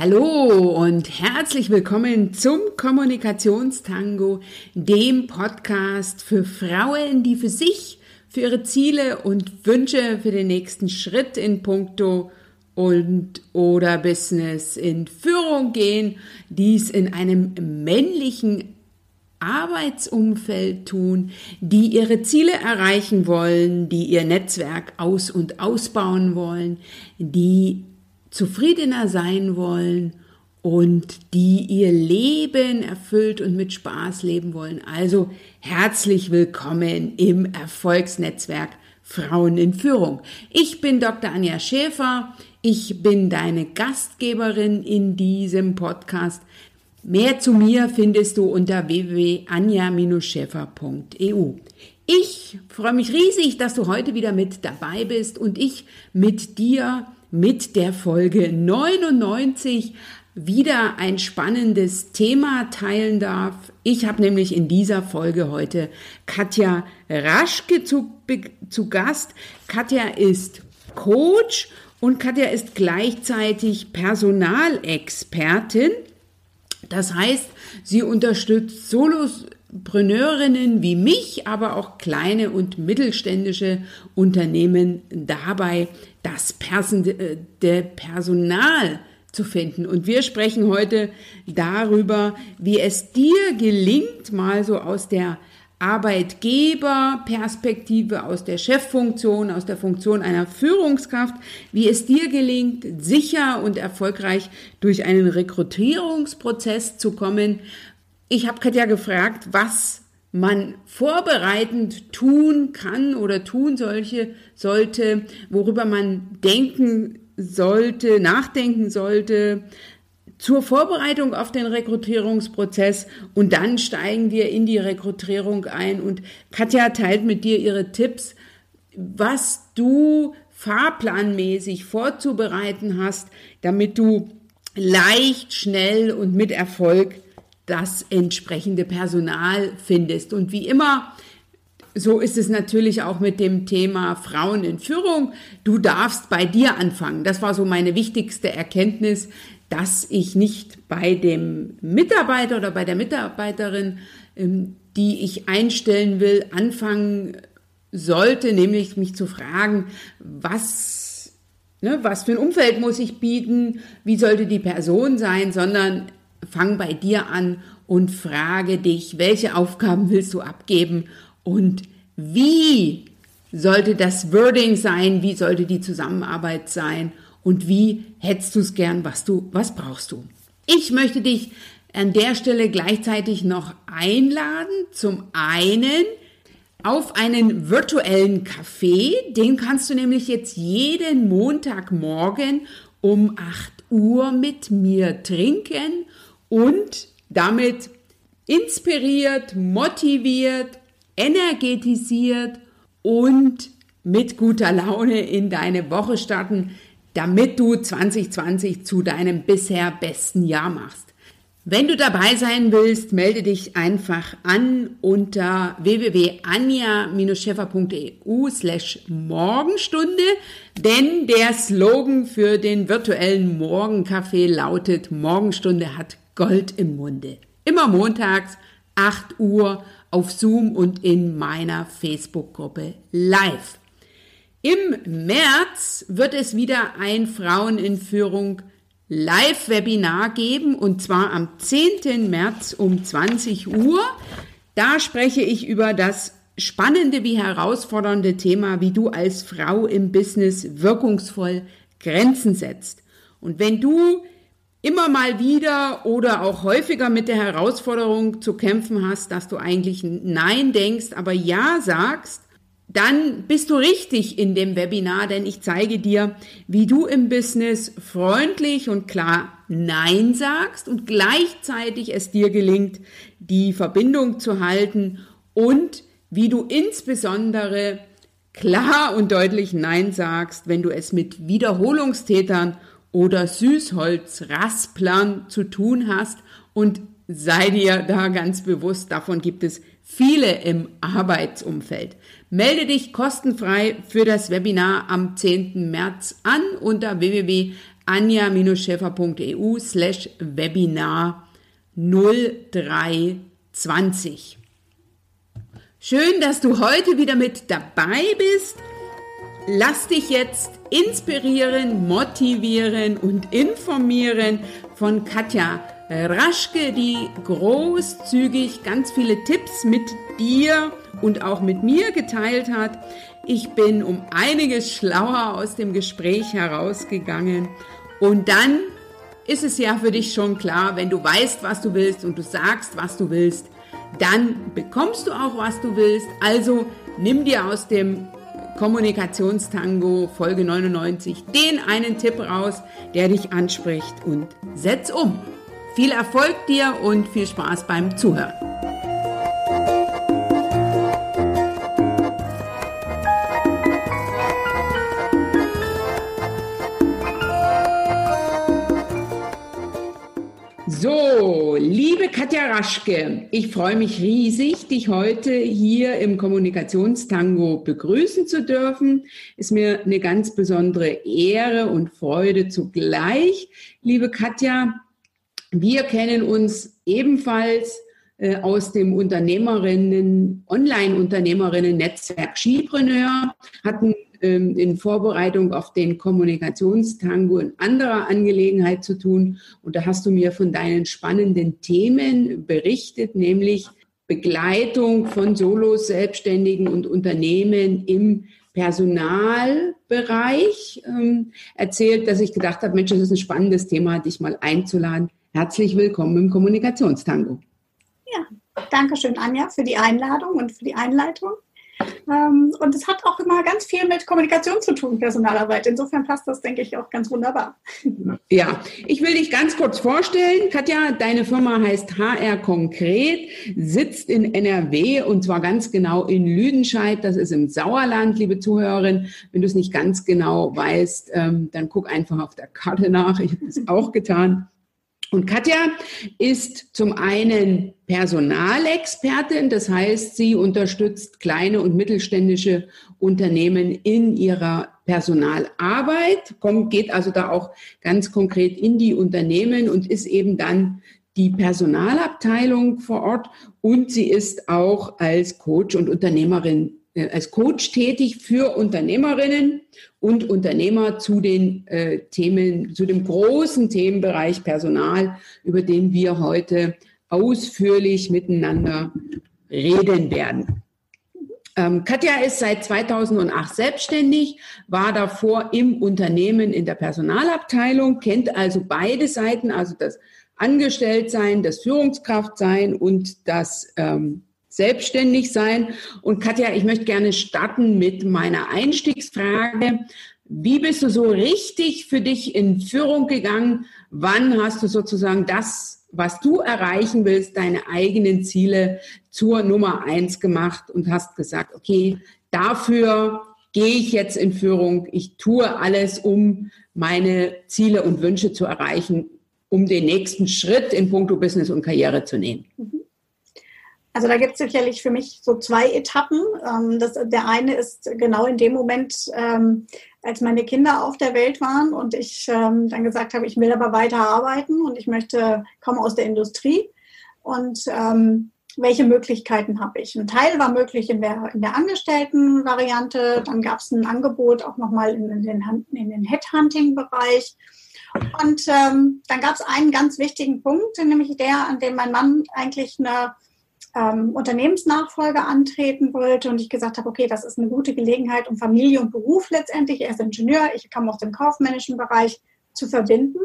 Hallo und herzlich willkommen zum Kommunikationstango, dem Podcast für Frauen, die für sich, für ihre Ziele und Wünsche für den nächsten Schritt in puncto und oder Business in Führung gehen, dies in einem männlichen Arbeitsumfeld tun, die ihre Ziele erreichen wollen, die ihr Netzwerk aus- und ausbauen wollen, die zufriedener sein wollen und die ihr Leben erfüllt und mit Spaß leben wollen. Also herzlich willkommen im Erfolgsnetzwerk Frauen in Führung. Ich bin Dr. Anja Schäfer. Ich bin deine Gastgeberin in diesem Podcast. Mehr zu mir findest du unter www.anja-schäfer.eu. Ich freue mich riesig, dass du heute wieder mit dabei bist und ich mit dir mit der Folge 99 wieder ein spannendes Thema teilen darf. Ich habe nämlich in dieser Folge heute Katja Raschke zu, zu Gast. Katja ist Coach und Katja ist gleichzeitig Personalexpertin. Das heißt, sie unterstützt Solopreneurinnen wie mich, aber auch kleine und mittelständische Unternehmen dabei, das äh, Personal zu finden. Und wir sprechen heute darüber, wie es dir gelingt, mal so aus der Arbeitgeberperspektive, aus der Cheffunktion, aus der Funktion einer Führungskraft, wie es dir gelingt, sicher und erfolgreich durch einen Rekrutierungsprozess zu kommen. Ich habe Katja gefragt, was man vorbereitend tun kann oder tun solche, sollte, worüber man denken sollte, nachdenken sollte zur Vorbereitung auf den Rekrutierungsprozess. Und dann steigen wir in die Rekrutierung ein. Und Katja teilt mit dir ihre Tipps, was du fahrplanmäßig vorzubereiten hast, damit du leicht, schnell und mit Erfolg das entsprechende Personal findest. Und wie immer, so ist es natürlich auch mit dem Thema Frauen in Führung. Du darfst bei dir anfangen. Das war so meine wichtigste Erkenntnis, dass ich nicht bei dem Mitarbeiter oder bei der Mitarbeiterin, ähm, die ich einstellen will, anfangen sollte, nämlich mich zu fragen, was, ne, was für ein Umfeld muss ich bieten, wie sollte die Person sein, sondern fang bei dir an und frage dich, welche Aufgaben willst du abgeben und wie sollte das Wording sein, wie sollte die Zusammenarbeit sein und wie hättest du es gern, was du, was brauchst du? Ich möchte dich an der Stelle gleichzeitig noch einladen, zum einen auf einen virtuellen Kaffee, den kannst du nämlich jetzt jeden Montagmorgen um 8 Uhr mit mir trinken und damit inspiriert, motiviert, energetisiert und mit guter Laune in deine Woche starten, damit du 2020 zu deinem bisher besten Jahr machst. Wenn du dabei sein willst, melde dich einfach an unter www.anja-scheffer.eu slash Morgenstunde, denn der Slogan für den virtuellen Morgencafé lautet Morgenstunde hat Gold im Munde. Immer montags, 8 Uhr auf Zoom und in meiner Facebook-Gruppe live. Im März wird es wieder ein Frauen in Führung Live-Webinar geben und zwar am 10. März um 20 Uhr. Da spreche ich über das spannende wie herausfordernde Thema, wie du als Frau im Business wirkungsvoll Grenzen setzt. Und wenn du immer mal wieder oder auch häufiger mit der Herausforderung zu kämpfen hast, dass du eigentlich Nein denkst, aber Ja sagst, dann bist du richtig in dem Webinar, denn ich zeige dir, wie du im Business freundlich und klar Nein sagst und gleichzeitig es dir gelingt, die Verbindung zu halten und wie du insbesondere klar und deutlich Nein sagst, wenn du es mit Wiederholungstätern oder Süßholzrasplern zu tun hast und sei dir da ganz bewusst, davon gibt es viele im Arbeitsumfeld. Melde dich kostenfrei für das Webinar am 10. März an unter www anja-schäfer.eu slash Webinar 0320. Schön, dass du heute wieder mit dabei bist. Lass dich jetzt inspirieren, motivieren und informieren von Katja Raschke, die großzügig ganz viele Tipps mit dir und auch mit mir geteilt hat. Ich bin um einiges schlauer aus dem Gespräch herausgegangen. Und dann ist es ja für dich schon klar, wenn du weißt, was du willst und du sagst, was du willst, dann bekommst du auch, was du willst. Also nimm dir aus dem Kommunikationstango Folge 99 den einen Tipp raus, der dich anspricht und setz um. Viel Erfolg dir und viel Spaß beim Zuhören. So, liebe Katja Raschke, ich freue mich riesig, dich heute hier im Kommunikationstango begrüßen zu dürfen. Ist mir eine ganz besondere Ehre und Freude zugleich. Liebe Katja, wir kennen uns ebenfalls aus dem Unternehmerinnen, Online-Unternehmerinnen-Netzwerk Skipreneur, hatten ähm, in Vorbereitung auf den Kommunikationstango in anderer Angelegenheit zu tun. Und da hast du mir von deinen spannenden Themen berichtet, nämlich Begleitung von Solos, Selbstständigen und Unternehmen im Personalbereich ähm, erzählt, dass ich gedacht habe, Mensch, das ist ein spannendes Thema, dich mal einzuladen. Herzlich willkommen im Kommunikationstango. Ja, danke schön, Anja, für die Einladung und für die Einleitung. Ähm, und es hat auch immer ganz viel mit Kommunikation zu tun, Personalarbeit. Insofern passt das, denke ich, auch ganz wunderbar. Ja, ich will dich ganz kurz vorstellen. Katja, deine Firma heißt HR Konkret, sitzt in NRW und zwar ganz genau in Lüdenscheid. Das ist im Sauerland, liebe Zuhörerin. Wenn du es nicht ganz genau weißt, ähm, dann guck einfach auf der Karte nach. Ich habe es auch getan. Und Katja ist zum einen Personalexpertin, das heißt, sie unterstützt kleine und mittelständische Unternehmen in ihrer Personalarbeit, kommt, geht also da auch ganz konkret in die Unternehmen und ist eben dann die Personalabteilung vor Ort. Und sie ist auch als Coach und Unternehmerin als Coach tätig für Unternehmerinnen und Unternehmer zu den äh, Themen, zu dem großen Themenbereich Personal, über den wir heute ausführlich miteinander reden werden. Ähm, Katja ist seit 2008 selbstständig, war davor im Unternehmen in der Personalabteilung, kennt also beide Seiten, also das Angestelltsein, das Führungskraftsein und das ähm, selbstständig sein. Und Katja, ich möchte gerne starten mit meiner Einstiegsfrage. Wie bist du so richtig für dich in Führung gegangen? Wann hast du sozusagen das, was du erreichen willst, deine eigenen Ziele zur Nummer eins gemacht und hast gesagt, okay, dafür gehe ich jetzt in Führung. Ich tue alles, um meine Ziele und Wünsche zu erreichen, um den nächsten Schritt in puncto Business und Karriere zu nehmen. Mhm. Also da gibt es sicherlich für mich so zwei Etappen. Ähm, das, der eine ist genau in dem Moment, ähm, als meine Kinder auf der Welt waren und ich ähm, dann gesagt habe, ich will aber weiter arbeiten und ich möchte, komme aus der Industrie und ähm, welche Möglichkeiten habe ich? Ein Teil war möglich in der, in der Angestellten-Variante, dann gab es ein Angebot auch nochmal in, in den, in den Headhunting-Bereich. Und ähm, dann gab es einen ganz wichtigen Punkt, nämlich der, an dem mein Mann eigentlich eine ähm, Unternehmensnachfolge antreten wollte und ich gesagt habe, okay, das ist eine gute Gelegenheit, um Familie und Beruf letztendlich, er ist Ingenieur, ich komme aus dem kaufmännischen Bereich, zu verbinden.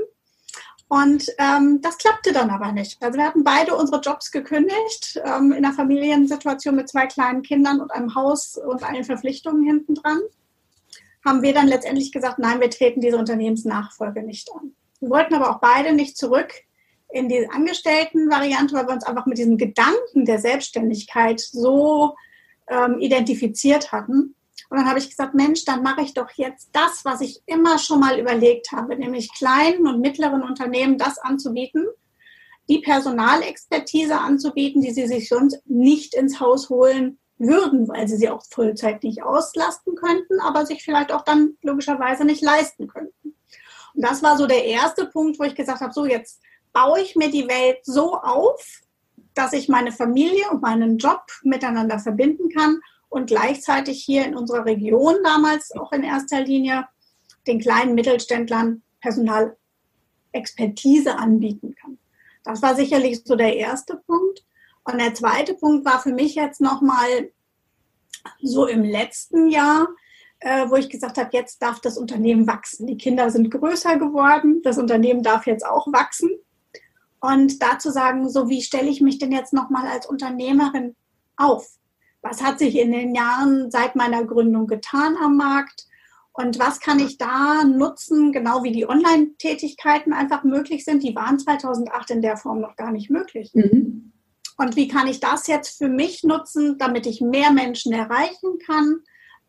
Und ähm, das klappte dann aber nicht. Also wir hatten beide unsere Jobs gekündigt, ähm, in einer Familiensituation mit zwei kleinen Kindern und einem Haus und allen Verpflichtungen hinten dran. Haben wir dann letztendlich gesagt, nein, wir treten diese Unternehmensnachfolge nicht an. Wir wollten aber auch beide nicht zurück in die Angestellten-Variante, weil wir uns einfach mit diesem Gedanken der Selbstständigkeit so ähm, identifiziert hatten. Und dann habe ich gesagt, Mensch, dann mache ich doch jetzt das, was ich immer schon mal überlegt habe, nämlich kleinen und mittleren Unternehmen das anzubieten, die Personalexpertise anzubieten, die sie sich sonst nicht ins Haus holen würden, weil sie sie auch Vollzeit nicht auslasten könnten, aber sich vielleicht auch dann logischerweise nicht leisten könnten. Und das war so der erste Punkt, wo ich gesagt habe, so jetzt baue ich mir die Welt so auf, dass ich meine Familie und meinen Job miteinander verbinden kann und gleichzeitig hier in unserer Region damals auch in erster Linie den kleinen Mittelständlern Personalexpertise anbieten kann. Das war sicherlich so der erste Punkt. Und der zweite Punkt war für mich jetzt nochmal so im letzten Jahr, äh, wo ich gesagt habe, jetzt darf das Unternehmen wachsen. Die Kinder sind größer geworden, das Unternehmen darf jetzt auch wachsen. Und dazu sagen, so wie stelle ich mich denn jetzt nochmal als Unternehmerin auf? Was hat sich in den Jahren seit meiner Gründung getan am Markt? Und was kann ich da nutzen, genau wie die Online-Tätigkeiten einfach möglich sind? Die waren 2008 in der Form noch gar nicht möglich. Mhm. Und wie kann ich das jetzt für mich nutzen, damit ich mehr Menschen erreichen kann?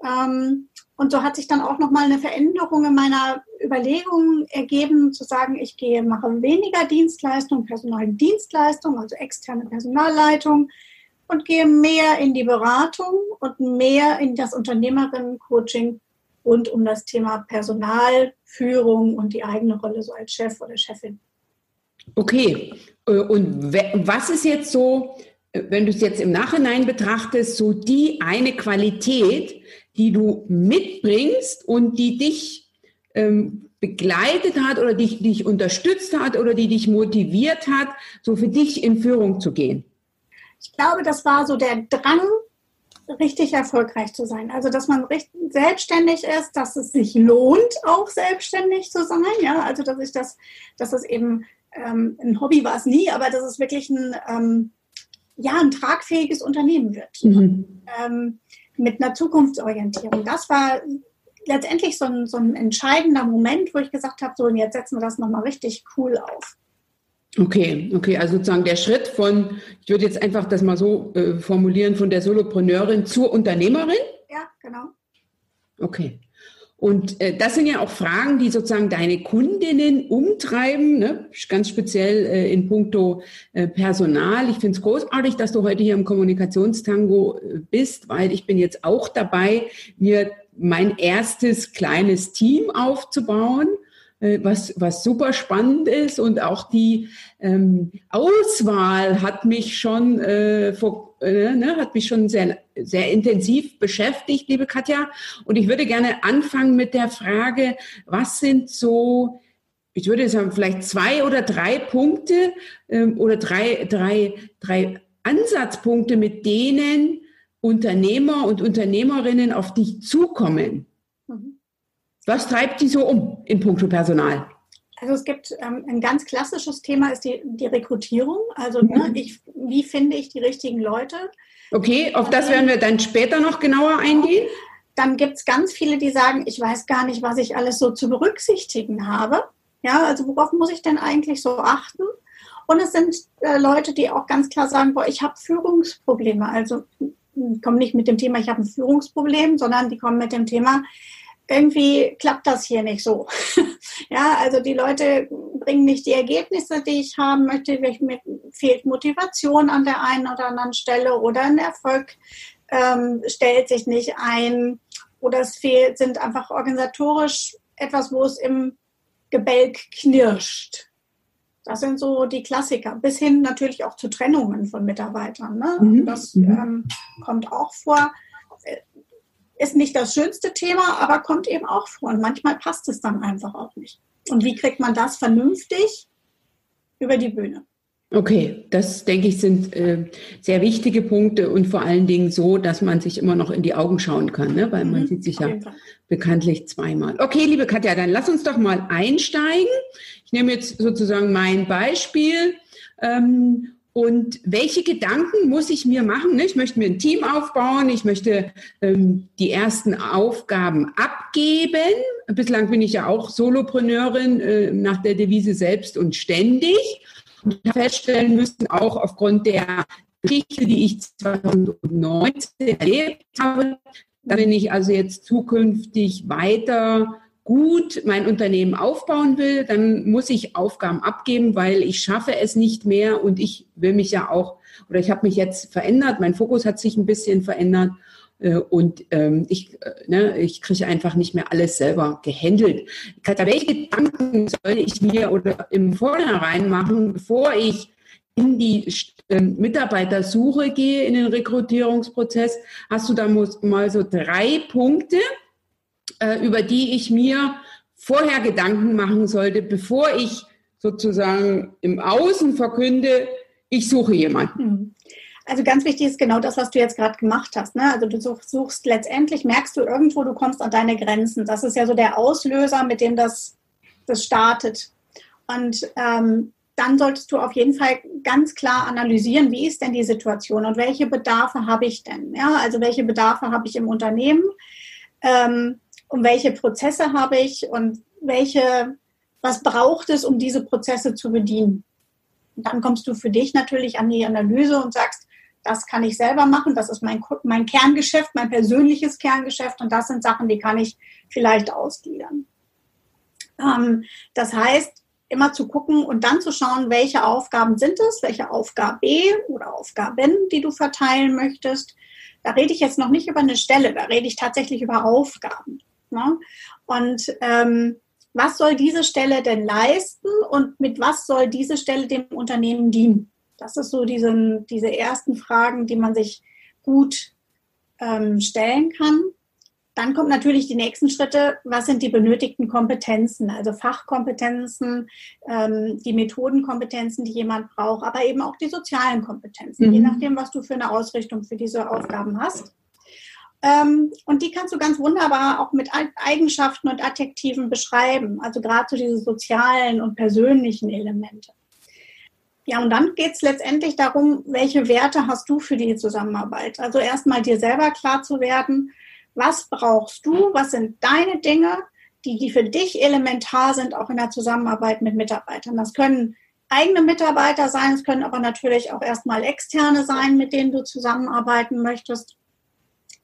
Ähm, und so hat sich dann auch nochmal eine Veränderung in meiner Überlegung ergeben, zu sagen, ich gehe, mache weniger Dienstleistung, Personaldienstleistung, also externe Personalleitung und gehe mehr in die Beratung und mehr in das Unternehmerinnen-Coaching rund um das Thema Personalführung und die eigene Rolle so als Chef oder Chefin. Okay, äh, und was ist jetzt so, äh, wenn du es jetzt im Nachhinein betrachtest, so die eine Qualität, die du mitbringst und die dich ähm, begleitet hat oder dich, dich unterstützt hat oder die dich motiviert hat, so für dich in Führung zu gehen? Ich glaube, das war so der Drang, richtig erfolgreich zu sein. Also, dass man richtig selbstständig ist, dass es sich lohnt, auch selbstständig zu sein. Ja, also, dass ich das, dass es eben ähm, ein Hobby war es nie, aber dass es wirklich ein, ähm, ja, ein tragfähiges Unternehmen wird. Mhm. Ähm, mit einer Zukunftsorientierung. Das war letztendlich so ein, so ein entscheidender Moment, wo ich gesagt habe, so, und jetzt setzen wir das nochmal richtig cool auf. Okay, okay, also sozusagen der Schritt von, ich würde jetzt einfach das mal so äh, formulieren, von der Solopreneurin zur Unternehmerin? Ja, genau. Okay. Und äh, das sind ja auch Fragen, die sozusagen deine Kundinnen umtreiben, ne? ganz speziell äh, in puncto äh, Personal. Ich finde es großartig, dass du heute hier im Kommunikationstango äh, bist, weil ich bin jetzt auch dabei, mir mein erstes kleines Team aufzubauen äh, was, was super spannend ist und auch die ähm, Auswahl hat mich schon äh, vor, ne, hat mich schon sehr, sehr intensiv beschäftigt, liebe Katja. Und ich würde gerne anfangen mit der Frage, was sind so ich würde sagen, vielleicht zwei oder drei Punkte ähm, oder drei, drei, drei Ansatzpunkte, mit denen Unternehmer und Unternehmerinnen auf dich zukommen. Mhm. Was treibt die so um in puncto Personal? Also es gibt ähm, ein ganz klassisches Thema ist die, die Rekrutierung. Also ne, mhm. ich, wie finde ich die richtigen Leute? Okay, auf das werden wir dann später noch genauer eingehen. Dann gibt es ganz viele, die sagen, ich weiß gar nicht, was ich alles so zu berücksichtigen habe. Ja, also worauf muss ich denn eigentlich so achten? Und es sind äh, Leute, die auch ganz klar sagen, boah, ich habe Führungsprobleme. Also kommen nicht mit dem Thema, ich habe ein Führungsproblem, sondern die kommen mit dem Thema, irgendwie klappt das hier nicht so. ja, also die Leute bringen nicht die Ergebnisse, die ich haben möchte. Mir fehlt Motivation an der einen oder anderen Stelle oder ein Erfolg ähm, stellt sich nicht ein oder es fehlt, sind einfach organisatorisch etwas, wo es im Gebälk knirscht. Das sind so die Klassiker, bis hin natürlich auch zu Trennungen von Mitarbeitern. Ne? Mhm. Das mhm. ähm, kommt auch vor ist nicht das schönste Thema, aber kommt eben auch vor. Und manchmal passt es dann einfach auch nicht. Und wie kriegt man das vernünftig über die Bühne? Okay, das denke ich sind äh, sehr wichtige Punkte und vor allen Dingen so, dass man sich immer noch in die Augen schauen kann, ne? weil mhm, man sieht sich ja bekanntlich zweimal. Okay, liebe Katja, dann lass uns doch mal einsteigen. Ich nehme jetzt sozusagen mein Beispiel ähm, und welche Gedanken muss ich mir machen? Ich möchte mir ein Team aufbauen, ich möchte ähm, die ersten Aufgaben abgeben. Bislang bin ich ja auch Solopreneurin äh, nach der Devise selbst und ständig. Und feststellen müssen, auch aufgrund der Geschichte, die ich 2019 erlebt habe, wenn ich also jetzt zukünftig weiter gut mein Unternehmen aufbauen will, dann muss ich Aufgaben abgeben, weil ich schaffe es nicht mehr und ich will mich ja auch, oder ich habe mich jetzt verändert, mein Fokus hat sich ein bisschen verändert Äh, und ähm, ich, äh, ne, ich kriege einfach nicht mehr alles selber gehandelt. Welche Gedanken soll ich mir oder im Vornherein machen, bevor ich in die äh, Mitarbeitersuche gehe, in den Rekrutierungsprozess? Hast du da mal so drei Punkte, über die ich mir vorher Gedanken machen sollte, bevor ich sozusagen im Außen verkünde, ich suche jemanden? Mhm. Also ganz wichtig ist genau das, was du jetzt gerade gemacht hast. Ne? Also du suchst, suchst, letztendlich, merkst du irgendwo, du kommst an deine Grenzen. Das ist ja so der Auslöser, mit dem das, das startet. Und ähm, dann solltest du auf jeden Fall ganz klar analysieren, wie ist denn die Situation und welche Bedarfe habe ich denn? Ja, also welche Bedarfe habe ich im Unternehmen ähm, und welche Prozesse habe ich und welche, was braucht es, um diese Prozesse zu bedienen? Und dann kommst du für dich natürlich an die Analyse und sagst, das kann ich selber machen, das ist mein, mein Kerngeschäft, mein persönliches Kerngeschäft und das sind Sachen, die kann ich vielleicht ausgliedern. Ähm, das heißt, immer zu gucken und dann zu schauen, welche Aufgaben sind es, welche Aufgabe oder Aufgaben, die du verteilen möchtest. Da rede ich jetzt noch nicht über eine Stelle, da rede ich tatsächlich über Aufgaben. Ne? Und ähm, was soll diese Stelle denn leisten und mit was soll diese Stelle dem Unternehmen dienen? Das ist so diese, diese ersten Fragen, die man sich gut ähm, stellen kann. Dann kommt natürlich die nächsten Schritte. Was sind die benötigten Kompetenzen? Also Fachkompetenzen, ähm, die Methodenkompetenzen, die jemand braucht, aber eben auch die sozialen Kompetenzen, mhm. je nachdem, was du für eine Ausrichtung für diese Aufgaben hast. Ähm, und die kannst du ganz wunderbar auch mit Eigenschaften und Adjektiven beschreiben. Also gerade so diese sozialen und persönlichen Elemente. Ja, und dann geht es letztendlich darum, welche Werte hast du für die Zusammenarbeit? Also erstmal dir selber klar zu werden, was brauchst du, was sind deine Dinge, die, die für dich elementar sind, auch in der Zusammenarbeit mit Mitarbeitern. Das können eigene Mitarbeiter sein, es können aber natürlich auch erstmal externe sein, mit denen du zusammenarbeiten möchtest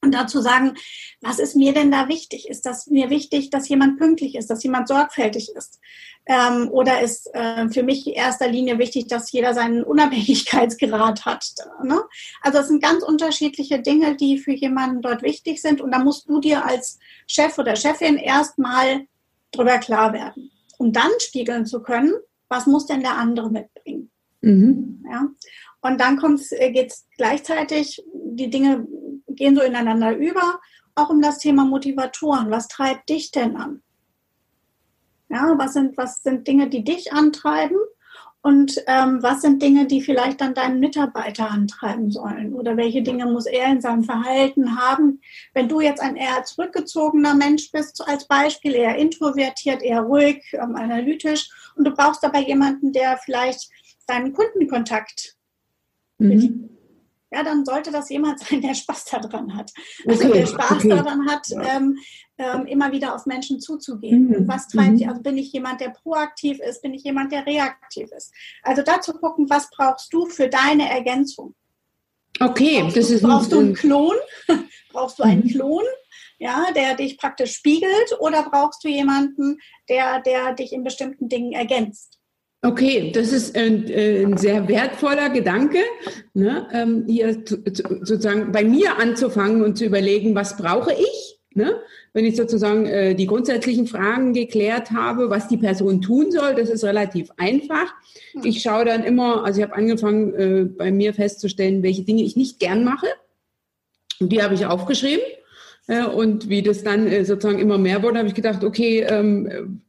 und dazu sagen, was ist mir denn da wichtig? Ist das mir wichtig, dass jemand pünktlich ist, dass jemand sorgfältig ist? Ähm, oder ist äh, für mich in erster Linie wichtig, dass jeder seinen Unabhängigkeitsgrad hat? Ne? Also es sind ganz unterschiedliche Dinge, die für jemanden dort wichtig sind. Und da musst du dir als Chef oder Chefin erstmal drüber klar werden, um dann spiegeln zu können, was muss denn der andere mitbringen? Mhm. Ja? Und dann äh, geht es gleichzeitig, die Dinge gehen so ineinander über, auch um das Thema Motivatoren. Was treibt dich denn an? Ja, was sind, was sind Dinge, die dich antreiben? Und ähm, was sind Dinge, die vielleicht dann deinen Mitarbeiter antreiben sollen? Oder welche Dinge muss er in seinem Verhalten haben? Wenn du jetzt ein eher zurückgezogener Mensch bist, als Beispiel, eher introvertiert, eher ruhig, ähm, analytisch, und du brauchst aber jemanden, der vielleicht deinen Kundenkontakt mhm ja, dann sollte das jemand sein, der Spaß daran hat. Also okay, der Spaß okay. daran hat, ähm, ähm, immer wieder auf Menschen zuzugehen. Mhm. Was treibt? Mhm. Also bin ich jemand, der proaktiv ist? Bin ich jemand, der reaktiv ist? Also dazu gucken, was brauchst du für deine Ergänzung? Okay, brauchst das du, ist brauchst du einen Klon? brauchst du einen mhm. Klon? Ja, der dich praktisch spiegelt oder brauchst du jemanden, der, der dich in bestimmten Dingen ergänzt? Okay, das ist ein, äh, ein sehr wertvoller Gedanke, ne? ähm, hier zu, zu, sozusagen bei mir anzufangen und zu überlegen, was brauche ich? Ne? Wenn ich sozusagen äh, die grundsätzlichen Fragen geklärt habe, was die Person tun soll, das ist relativ einfach. Ich schaue dann immer, also ich habe angefangen, äh, bei mir festzustellen, welche Dinge ich nicht gern mache. Und die habe ich aufgeschrieben. Und wie das dann sozusagen immer mehr wurde, habe ich gedacht, okay, ähm,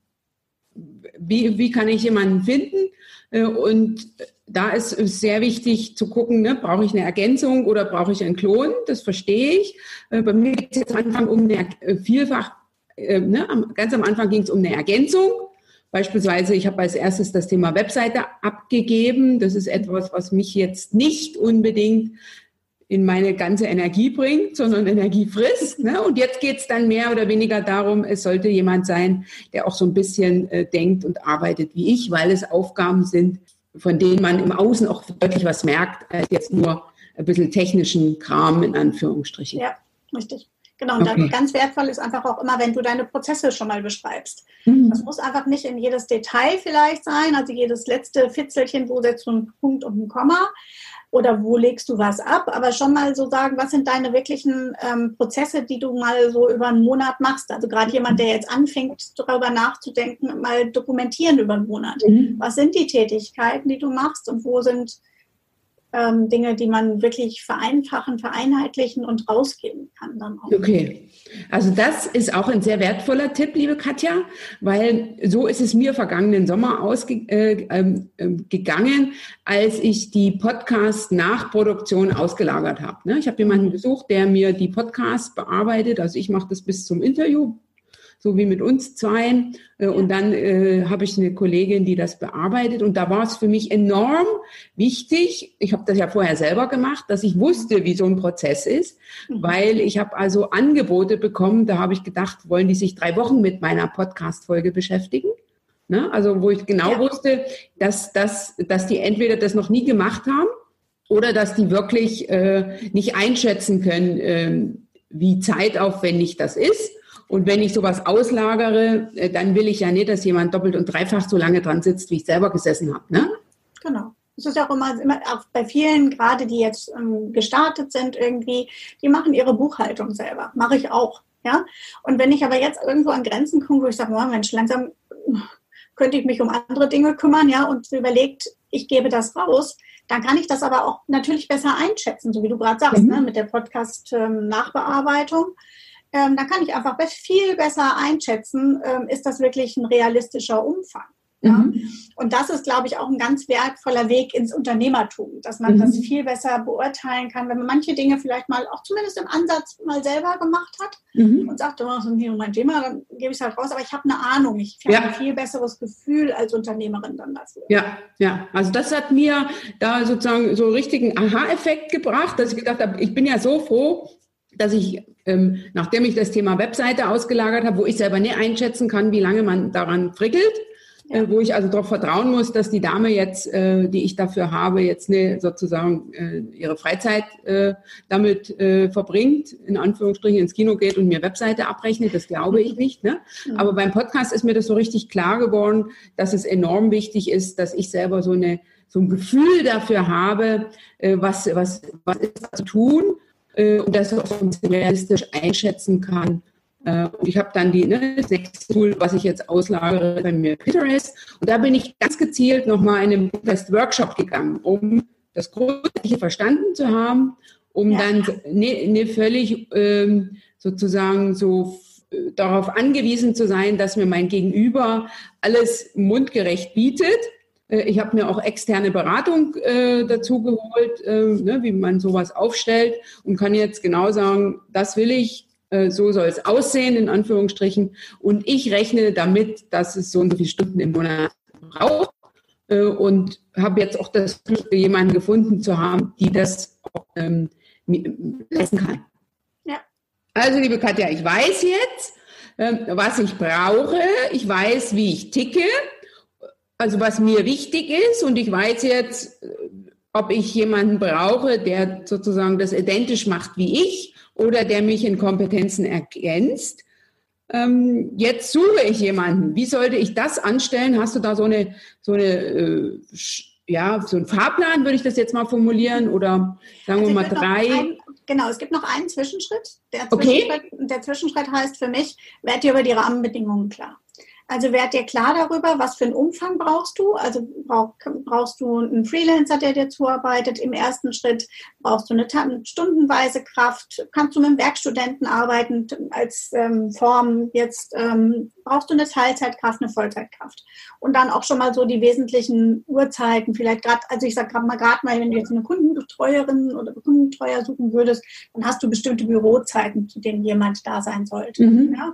wie, wie kann ich jemanden finden? Äh, und da ist es sehr wichtig zu gucken, ne, brauche ich eine Ergänzung oder brauche ich einen Klon? Das verstehe ich. Äh, bei mir geht es jetzt am Anfang um eine äh, vielfach, ne, ganz am Anfang ging es um eine Ergänzung. Beispielsweise, ich habe als erstes das Thema Webseite abgegeben. Das ist etwas, was mich jetzt nicht unbedingt in meine ganze Energie bringt, sondern Energie frisst. Ne? Und jetzt geht es dann mehr oder weniger darum, es sollte jemand sein, der auch so ein bisschen äh, denkt und arbeitet wie ich, weil es Aufgaben sind, von denen man im Außen auch wirklich was merkt, als jetzt nur ein bisschen technischen Kram in Anführungsstrichen. Ja, richtig. Genau, und okay. ganz wertvoll ist einfach auch immer, wenn du deine Prozesse schon mal beschreibst. Mhm. Das muss einfach nicht in jedes Detail vielleicht sein, also jedes letzte Fitzelchen, wo setzt du einen Punkt und ein Komma oder wo legst du was ab, aber schon mal so sagen, was sind deine wirklichen ähm, Prozesse, die du mal so über einen Monat machst. Also gerade jemand, der jetzt anfängt, darüber nachzudenken, mal dokumentieren über einen Monat. Mhm. Was sind die Tätigkeiten, die du machst und wo sind ähm, Dinge, die man wirklich vereinfachen, vereinheitlichen und rausgeben kann dann auch. Okay. Also das ist auch ein sehr wertvoller Tipp, liebe Katja, weil so ist es mir vergangenen Sommer ausgegangen, äh, äh, als ich die Podcast-Nachproduktion ausgelagert habe. Ne? Ich habe jemanden gesucht, der mir die Podcasts bearbeitet. Also ich mache das bis zum Interview so wie mit uns zwei. Äh, und dann äh, habe ich eine Kollegin, die das bearbeitet. Und da war es für mich enorm wichtig, ich habe das ja vorher selber gemacht, dass ich wusste, wie so ein Prozess ist, mhm. weil ich habe also Angebote bekommen, da habe ich gedacht, wollen die sich drei Wochen mit meiner Podcast-Folge beschäftigen? Ne? Also wo ich genau ja. wusste, dass, dass, dass die entweder das noch nie gemacht haben oder dass die wirklich äh, nicht einschätzen können, äh, wie zeitaufwendig das ist. Und wenn ich sowas auslagere, äh, dann will ich ja nicht, dass jemand doppelt und dreifach so lange dran sitzt, wie ich selber gesessen habe. Ne? Genau. Es ist ja auch immer, immer auch bei vielen, gerade die jetzt ähm, gestartet sind irgendwie, die machen ihre Buchhaltung selber. Mache ich auch. Ja. Und wenn ich aber jetzt irgendwo an Grenzen komme, wo ich sage, oh Mensch, langsam könnte ich mich um andere Dinge kümmern, ja, und überlegt, ich gebe das raus, dann kann ich das aber auch natürlich besser einschätzen, so wie du gerade sagst, mhm. ne, mit der Podcast-Nachbearbeitung. Ähm, ähm, dann kann ich einfach viel besser einschätzen, ähm, ist das wirklich ein realistischer Umfang. Ja? Mhm. Und das ist, glaube ich, auch ein ganz wertvoller Weg ins Unternehmertum, dass man mhm. das viel besser beurteilen kann, wenn man manche Dinge vielleicht mal auch zumindest im Ansatz mal selber gemacht hat mhm. und sagt, oh, das ist nicht mein Thema, dann gebe ich es halt raus, aber ich habe eine Ahnung, ich habe ja. ein viel besseres Gefühl als Unternehmerin dann dafür. Ja, ja, also das hat mir da sozusagen so einen richtigen Aha-Effekt gebracht, dass ich gedacht habe, ich bin ja so froh, dass ich, ähm, nachdem ich das Thema Webseite ausgelagert habe, wo ich selber nicht einschätzen kann, wie lange man daran frickelt, ja. äh, wo ich also darauf vertrauen muss, dass die Dame jetzt, äh, die ich dafür habe, jetzt ne, sozusagen äh, ihre Freizeit äh, damit äh, verbringt, in Anführungsstrichen ins Kino geht und mir Webseite abrechnet, das glaube ich nicht. Ne? Mhm. Aber beim Podcast ist mir das so richtig klar geworden, dass es enorm wichtig ist, dass ich selber so eine so ein Gefühl dafür habe, äh, was, was, was ist da zu tun äh, und das auch so ein bisschen realistisch einschätzen kann. Äh, und ich habe dann die, ne, das nächste Tool, was ich jetzt auslagere, bei mir Pinterest. Und da bin ich ganz gezielt nochmal in einen Test-Workshop gegangen, um das Grundsätzliche verstanden zu haben, um ja. dann ne, ne völlig ähm, sozusagen so äh, darauf angewiesen zu sein, dass mir mein Gegenüber alles mundgerecht bietet ich habe mir auch externe Beratung äh, dazu geholt, äh, ne, wie man sowas aufstellt und kann jetzt genau sagen, das will ich, äh, so soll es aussehen, in Anführungsstrichen. Und ich rechne damit, dass es so und so viele Stunden im Monat braucht äh, und habe jetzt auch das Glück, jemanden gefunden zu haben, die das auch, ähm, leisten kann. Ja. Also, liebe Katja, ich weiß jetzt, ähm, was ich brauche. Ich weiß, wie ich ticke also was mir wichtig ist und ich weiß jetzt, ob ich jemanden brauche, der sozusagen das identisch macht wie ich oder der mich in Kompetenzen ergänzt. Ähm, jetzt suche ich jemanden. Wie sollte ich das anstellen? Hast du da so eine, so eine, äh, ja, so einen Fahrplan, würde ich das jetzt mal formulieren? Oder sagen also wir mal drei? Ein, genau, es gibt noch einen Zwischenschritt. Der Zwischenschritt, okay. der Zwischenschritt heißt für mich, werd dir über die Rahmenbedingungen klar. Also werd dir klar darüber, was für einen Umfang brauchst du. Also brauch, brauchst du einen Freelancer, der dir zuarbeitet. Im ersten Schritt brauchst du eine stundenweise Kraft. Kannst du mit einem Werkstudenten arbeiten als ähm, Form. Jetzt ähm, brauchst du eine Teilzeitkraft, eine Vollzeitkraft. Und dann auch schon mal so die wesentlichen Uhrzeiten. Vielleicht gerade, also ich sage gerade mal, gerade mal, wenn du jetzt eine Kundenbetreuerin oder Kundenbetreuer suchen würdest, dann hast du bestimmte Bürozeiten, zu denen jemand da sein sollte. Mhm. Ja?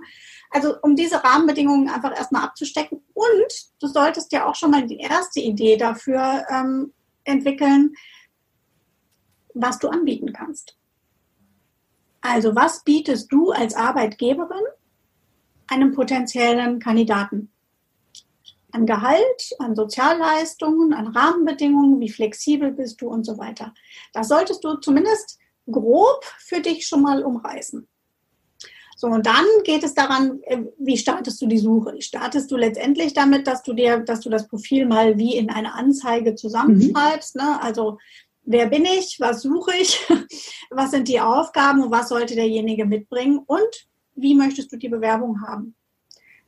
Also um diese Rahmenbedingungen einfach erstmal abzustecken. Und du solltest ja auch schon mal die erste Idee dafür ähm, entwickeln, was du anbieten kannst. Also was bietest du als Arbeitgeberin einem potenziellen Kandidaten? An Gehalt, an Sozialleistungen, an Rahmenbedingungen, wie flexibel bist du und so weiter. Das solltest du zumindest grob für dich schon mal umreißen. So, und dann geht es daran, äh, wie startest du die Suche? Startest du letztendlich damit, dass du dir, dass du das Profil mal wie in eine Anzeige zusammenschreibst, mhm. ne? Also, wer bin ich? Was suche ich? Was sind die Aufgaben und was sollte derjenige mitbringen? Und wie möchtest du die Bewerbung haben?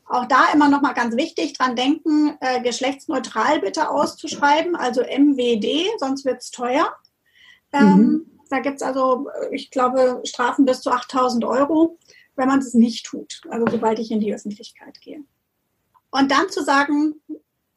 Auch da immer noch mal ganz wichtig dran denken, äh, geschlechtsneutral bitte auszuschreiben, also MWD, sonst wird es teuer. Ähm, mhm. Da gibt es also, ich glaube, Strafen bis zu 8000 Euro, wenn man es nicht tut, also sobald ich in die Öffentlichkeit gehe. Und dann zu sagen,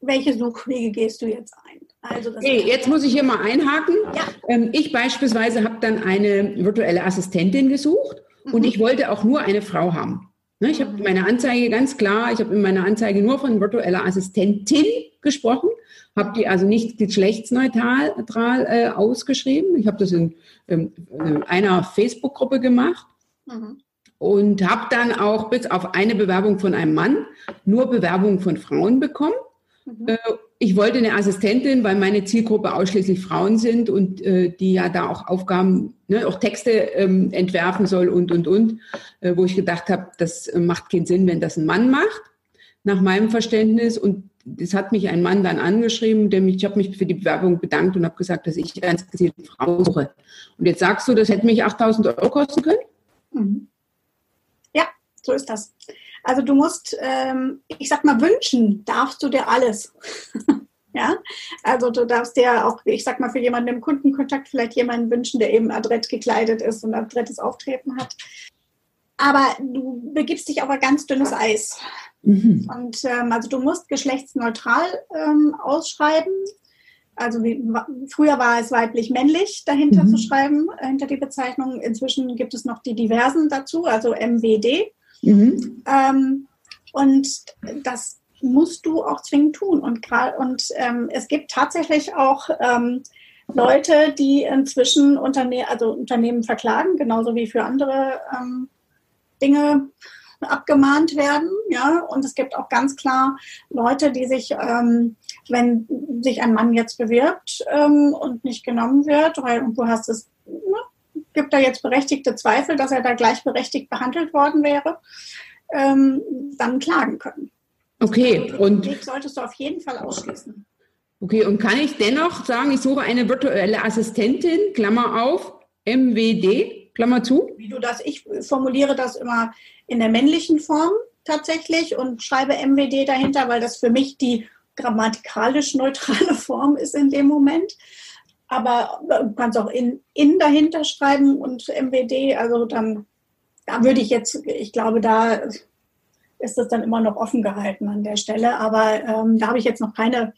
welche Suchwege gehst du jetzt ein? Also hey, jetzt muss ich hier mal einhaken. Ja. Ähm, ich beispielsweise habe dann eine virtuelle Assistentin gesucht. Und ich wollte auch nur eine Frau haben. Ne, ich habe meine Anzeige ganz klar, ich habe in meiner Anzeige nur von virtueller Assistentin gesprochen, habe die also nicht geschlechtsneutral äh, ausgeschrieben. Ich habe das in, in, in einer Facebook-Gruppe gemacht. Mhm. Und habe dann auch bis auf eine Bewerbung von einem Mann nur Bewerbungen von Frauen bekommen. Mhm. Äh, ich wollte eine Assistentin, weil meine Zielgruppe ausschließlich Frauen sind und äh, die ja da auch Aufgaben, ne, auch Texte ähm, entwerfen soll und, und, und, äh, wo ich gedacht habe, das äh, macht keinen Sinn, wenn das ein Mann macht, nach meinem Verständnis. Und das hat mich ein Mann dann angeschrieben, der mich, ich habe mich für die Bewerbung bedankt und habe gesagt, dass ich ganz gezielt eine Frau suche. Und jetzt sagst du, das hätte mich 8000 Euro kosten können? Mhm. Ja, so ist das. Also du musst, ähm, ich sag mal, wünschen darfst du dir alles. ja, also du darfst dir auch, ich sag mal, für jemanden im Kundenkontakt vielleicht jemanden wünschen, der eben adrett gekleidet ist und adrettes Auftreten hat. Aber du begibst dich auf ein ganz dünnes Eis. Mhm. Und ähm, also du musst geschlechtsneutral ähm, ausschreiben. Also wie, früher war es weiblich-männlich dahinter mhm. zu schreiben, äh, hinter die Bezeichnung. Inzwischen gibt es noch die diversen dazu, also MWD. Mhm. Ähm, und das musst du auch zwingend tun. Und, und ähm, es gibt tatsächlich auch ähm, Leute, die inzwischen Unterne also Unternehmen verklagen, genauso wie für andere ähm, Dinge abgemahnt werden. Ja, und es gibt auch ganz klar Leute, die sich, ähm, wenn sich ein Mann jetzt bewirbt ähm, und nicht genommen wird, weil du hast es ne, gibt da jetzt berechtigte Zweifel, dass er da gleichberechtigt behandelt worden wäre, ähm, dann klagen können. Okay, also und Weg solltest du auf jeden Fall ausschließen. Okay, und kann ich dennoch sagen, ich suche eine virtuelle Assistentin, Klammer auf, MWD, Klammer zu? Wie du das, ich formuliere das immer in der männlichen Form tatsächlich und schreibe MWD dahinter, weil das für mich die grammatikalisch neutrale Form ist in dem Moment aber du kannst auch in, in dahinter schreiben und MWD, also dann, da würde ich jetzt, ich glaube, da ist das dann immer noch offen gehalten an der Stelle, aber ähm, da habe ich jetzt noch keine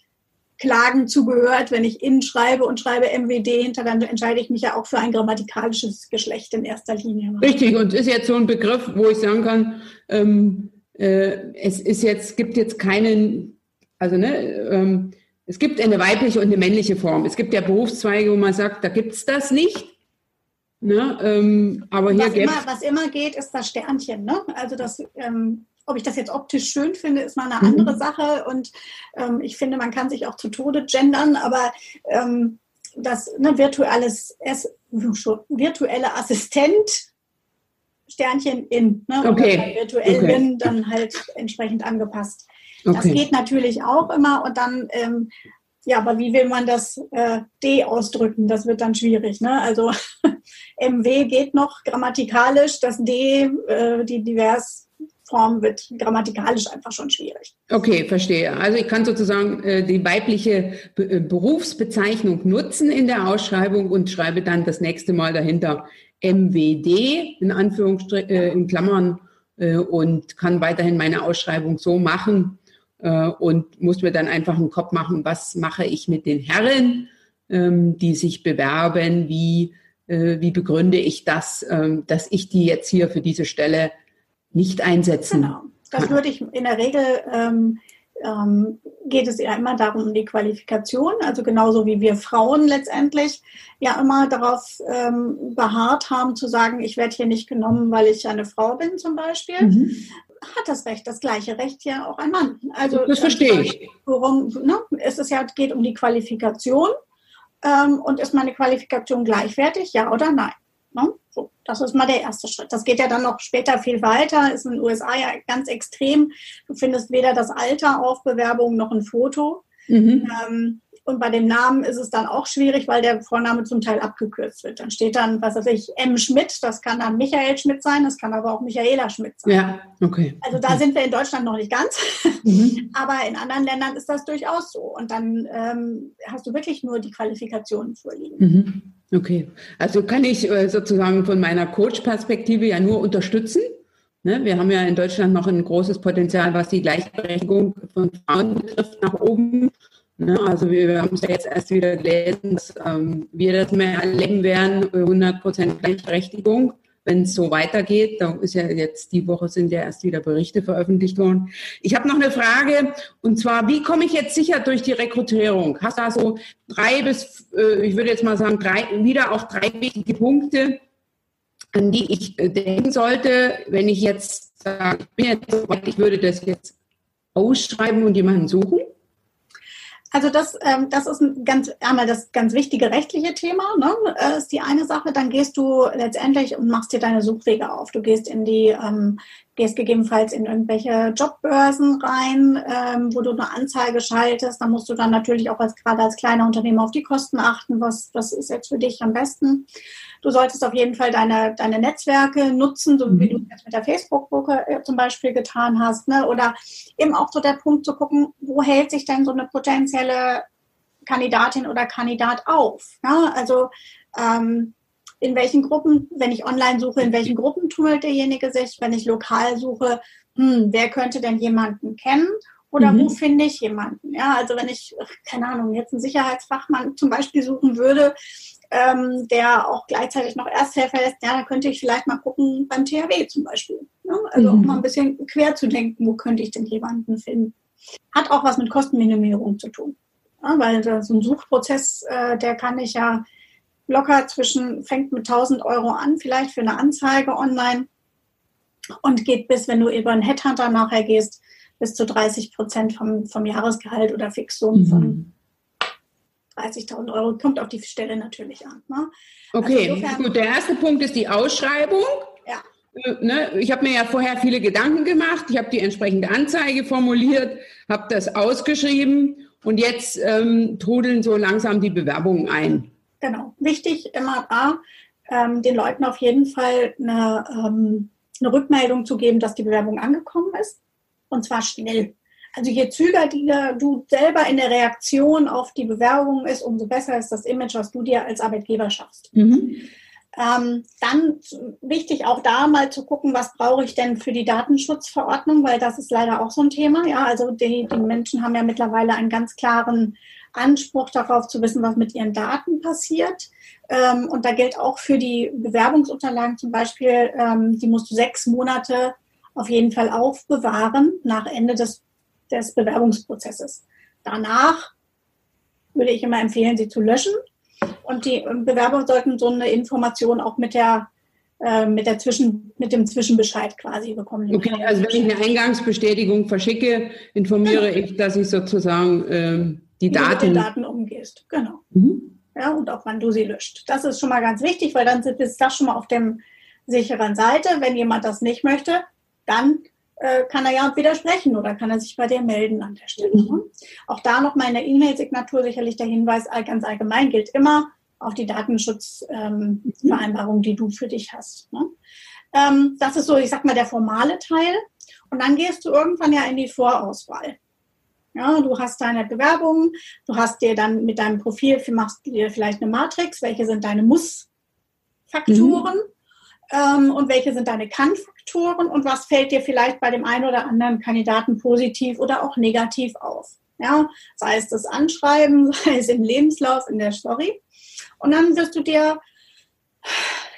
Klagen zugehört, wenn ich in schreibe und schreibe MWD hinter, dann entscheide ich mich ja auch für ein grammatikalisches Geschlecht in erster Linie. Richtig, und ist jetzt so ein Begriff, wo ich sagen kann, ähm, äh, es ist jetzt, gibt jetzt keinen, also ne, ähm, es gibt eine weibliche und eine männliche Form. Es gibt ja Berufszweige, wo man sagt, da gibt es das nicht. Ne? Ähm, aber hier was, immer, was immer geht, ist das Sternchen. Ne? Also das, ähm, ob ich das jetzt optisch schön finde, ist mal eine mhm. andere Sache. Und ähm, ich finde, man kann sich auch zu Tode gendern, aber ähm, das ne, virtuelles, es, virtuelle Assistent Sternchen in. Ne? Okay. virtuell okay. bin, dann halt entsprechend angepasst. Okay. Das geht natürlich auch immer und dann, ähm, ja, aber wie will man das äh, D ausdrücken? Das wird dann schwierig. Ne? Also MW geht noch grammatikalisch, das D, äh, die divers Form wird grammatikalisch einfach schon schwierig. Okay, verstehe. Also ich kann sozusagen äh, die weibliche Be äh, Berufsbezeichnung nutzen in der Ausschreibung und schreibe dann das nächste Mal dahinter MWD in Anführungsstrichen äh, in Klammern äh, und kann weiterhin meine Ausschreibung so machen, äh, und muss mir dann einfach einen Kopf machen, was mache ich mit den Herren, ähm, die sich bewerben, wie, äh, wie begründe ich das, ähm, dass ich die jetzt hier für diese Stelle nicht einsetzen Genau, das würde ich in der Regel ähm, ähm, geht es ja immer darum, um die Qualifikation. Also genauso wie wir Frauen letztendlich ja immer darauf ähm, beharrt haben zu sagen, ich werde hier nicht genommen, weil ich eine Frau bin zum Beispiel. Mhm hat das Recht, das gleiche Recht ja auch ein Mann. Also das verstehe ich. Worum, ne, es ist ja, geht um die Qualifikation ähm, und ist meine Qualifikation gleichwertig, ja oder nein? Ne? So, das ist mal der erste Schritt. Das geht ja dann noch später viel weiter, ist in den USA ja ganz extrem. Du findest weder das Alter auf Bewerbungen noch ein Foto. Mhm. Ähm, und bei dem Namen ist es dann auch schwierig, weil der Vorname zum Teil abgekürzt wird. Dann steht dann, was weiß ich, M. Schmidt, das kann dann Michael Schmidt sein, das kann aber auch Michaela Schmidt sein. Ja, okay. Also da sind wir in Deutschland noch nicht ganz, mhm. aber in anderen Ländern ist das durchaus so. Und dann ähm, hast du wirklich nur die Qualifikationen vorliegen. Mhm. Okay, also kann ich äh, sozusagen von meiner Coach-Perspektive ja nur unterstützen. Ne? Wir haben ja in Deutschland noch ein großes Potenzial, was die Gleichberechtigung von Frauen betrifft, nach oben. Ne, also wir, wir haben es ja jetzt erst wieder gelesen, dass ähm, wir das mehr erleben werden, 100% Gleichberechtigung, wenn es so weitergeht. Da ist ja jetzt, die Woche sind ja erst wieder Berichte veröffentlicht worden. Ich habe noch eine Frage, und zwar, wie komme ich jetzt sicher durch die Rekrutierung? Hast du da so drei bis, äh, ich würde jetzt mal sagen, drei, wieder auch drei wichtige Punkte, an die ich äh, denken sollte, wenn ich jetzt sage, ich bin jetzt so weit, ich würde das jetzt ausschreiben und jemanden suchen? Also das, ähm, das ist ein ganz, einmal das ganz wichtige rechtliche Thema, ne, äh, ist die eine Sache. Dann gehst du letztendlich und machst dir deine Suchwege auf. Du gehst in die, ähm, gehst gegebenenfalls in irgendwelche Jobbörsen rein, ähm, wo du eine Anzeige schaltest. Da musst du dann natürlich auch als gerade als kleiner Unternehmer auf die Kosten achten. Was, was ist jetzt für dich am besten? Du solltest auf jeden Fall deine, deine Netzwerke nutzen, so wie du mhm. jetzt mit der Facebook-Gruppe äh, zum Beispiel getan hast. Ne? Oder eben auch so der Punkt zu gucken, wo hält sich denn so eine potenzielle Kandidatin oder Kandidat auf? Ne? Also ähm, in welchen Gruppen, wenn ich online suche, in welchen Gruppen tummelt derjenige sich, wenn ich lokal suche, hm, wer könnte denn jemanden kennen? Oder mhm. wo finde ich jemanden? Ja, also wenn ich, keine Ahnung, jetzt einen Sicherheitsfachmann zum Beispiel suchen würde, ähm, der auch gleichzeitig noch Ersthelfer ist, ja, da könnte ich vielleicht mal gucken beim THW zum Beispiel. Ne? Also mhm. auch mal ein bisschen quer zu denken, wo könnte ich denn jemanden finden. Hat auch was mit Kostenminimierung zu tun. Ja, weil so ein Suchprozess, äh, der kann ich ja locker zwischen, fängt mit 1000 Euro an, vielleicht für eine Anzeige online und geht bis, wenn du über einen Headhunter nachher gehst, bis zu 30 Prozent vom, vom Jahresgehalt oder Fixum mhm. von 30.000 Euro. Kommt auf die Stelle natürlich an. Ne? Also okay, also gut. Der erste Punkt ist die Ausschreibung. Ja. Äh, ne, ich habe mir ja vorher viele Gedanken gemacht. Ich habe die entsprechende Anzeige formuliert, habe das ausgeschrieben und jetzt ähm, trudeln so langsam die Bewerbungen ein. Genau. Wichtig immer da, ähm, den Leuten auf jeden Fall eine, ähm, eine Rückmeldung zu geben, dass die Bewerbung angekommen ist. Und zwar schnell. Also je zügiger du selber in der Reaktion auf die Bewerbung ist, umso besser ist das Image, was du dir als Arbeitgeber schaffst. Mhm. Ähm, dann wichtig auch da mal zu gucken, was brauche ich denn für die Datenschutzverordnung, weil das ist leider auch so ein Thema. Ja, also die, die Menschen haben ja mittlerweile einen ganz klaren Anspruch darauf zu wissen, was mit ihren Daten passiert. Ähm, und da gilt auch für die Bewerbungsunterlagen zum Beispiel, ähm, die musst du sechs Monate auf jeden Fall aufbewahren nach Ende des des Bewerbungsprozesses. Danach würde ich immer empfehlen, sie zu löschen. Und die Bewerber sollten so eine Information auch mit der äh, mit, der Zwischen, mit dem Zwischenbescheid quasi bekommen. Okay, also wenn ich eine Eingangsbestätigung verschicke, informiere genau. ich, dass ich sozusagen ähm, die Wie Daten... mit den Daten umgehst, genau. Mhm. Ja, und auch wann du sie löscht. Das ist schon mal ganz wichtig, weil dann ist das schon mal auf dem sicheren Seite. Wenn jemand das nicht möchte, dann äh, kann er ja widersprechen oder kann er sich bei dir melden an der Stelle. Mhm. Auch da noch mal in der E-Mail-Signatur sicherlich der Hinweis, ganz allgemein gilt immer auf die Datenschutzvereinbarung, ähm, die du für dich hast. Ne? Ähm, das ist so, ich sag mal, der formale Teil. Und dann gehst du irgendwann ja in die Vorauswahl. Ja, du hast deine Bewerbung, du hast dir dann mit deinem Profil, machst dir vielleicht eine Matrix, welche sind deine Muss-Faktoren. Mhm ähm, und welche sind deine Kann-Faktoren und was fällt dir vielleicht bei dem einen oder anderen Kandidaten positiv oder auch negativ auf. Ja, sei es das Anschreiben, sei es im Lebenslauf, in der Story. Und dann wirst du dir,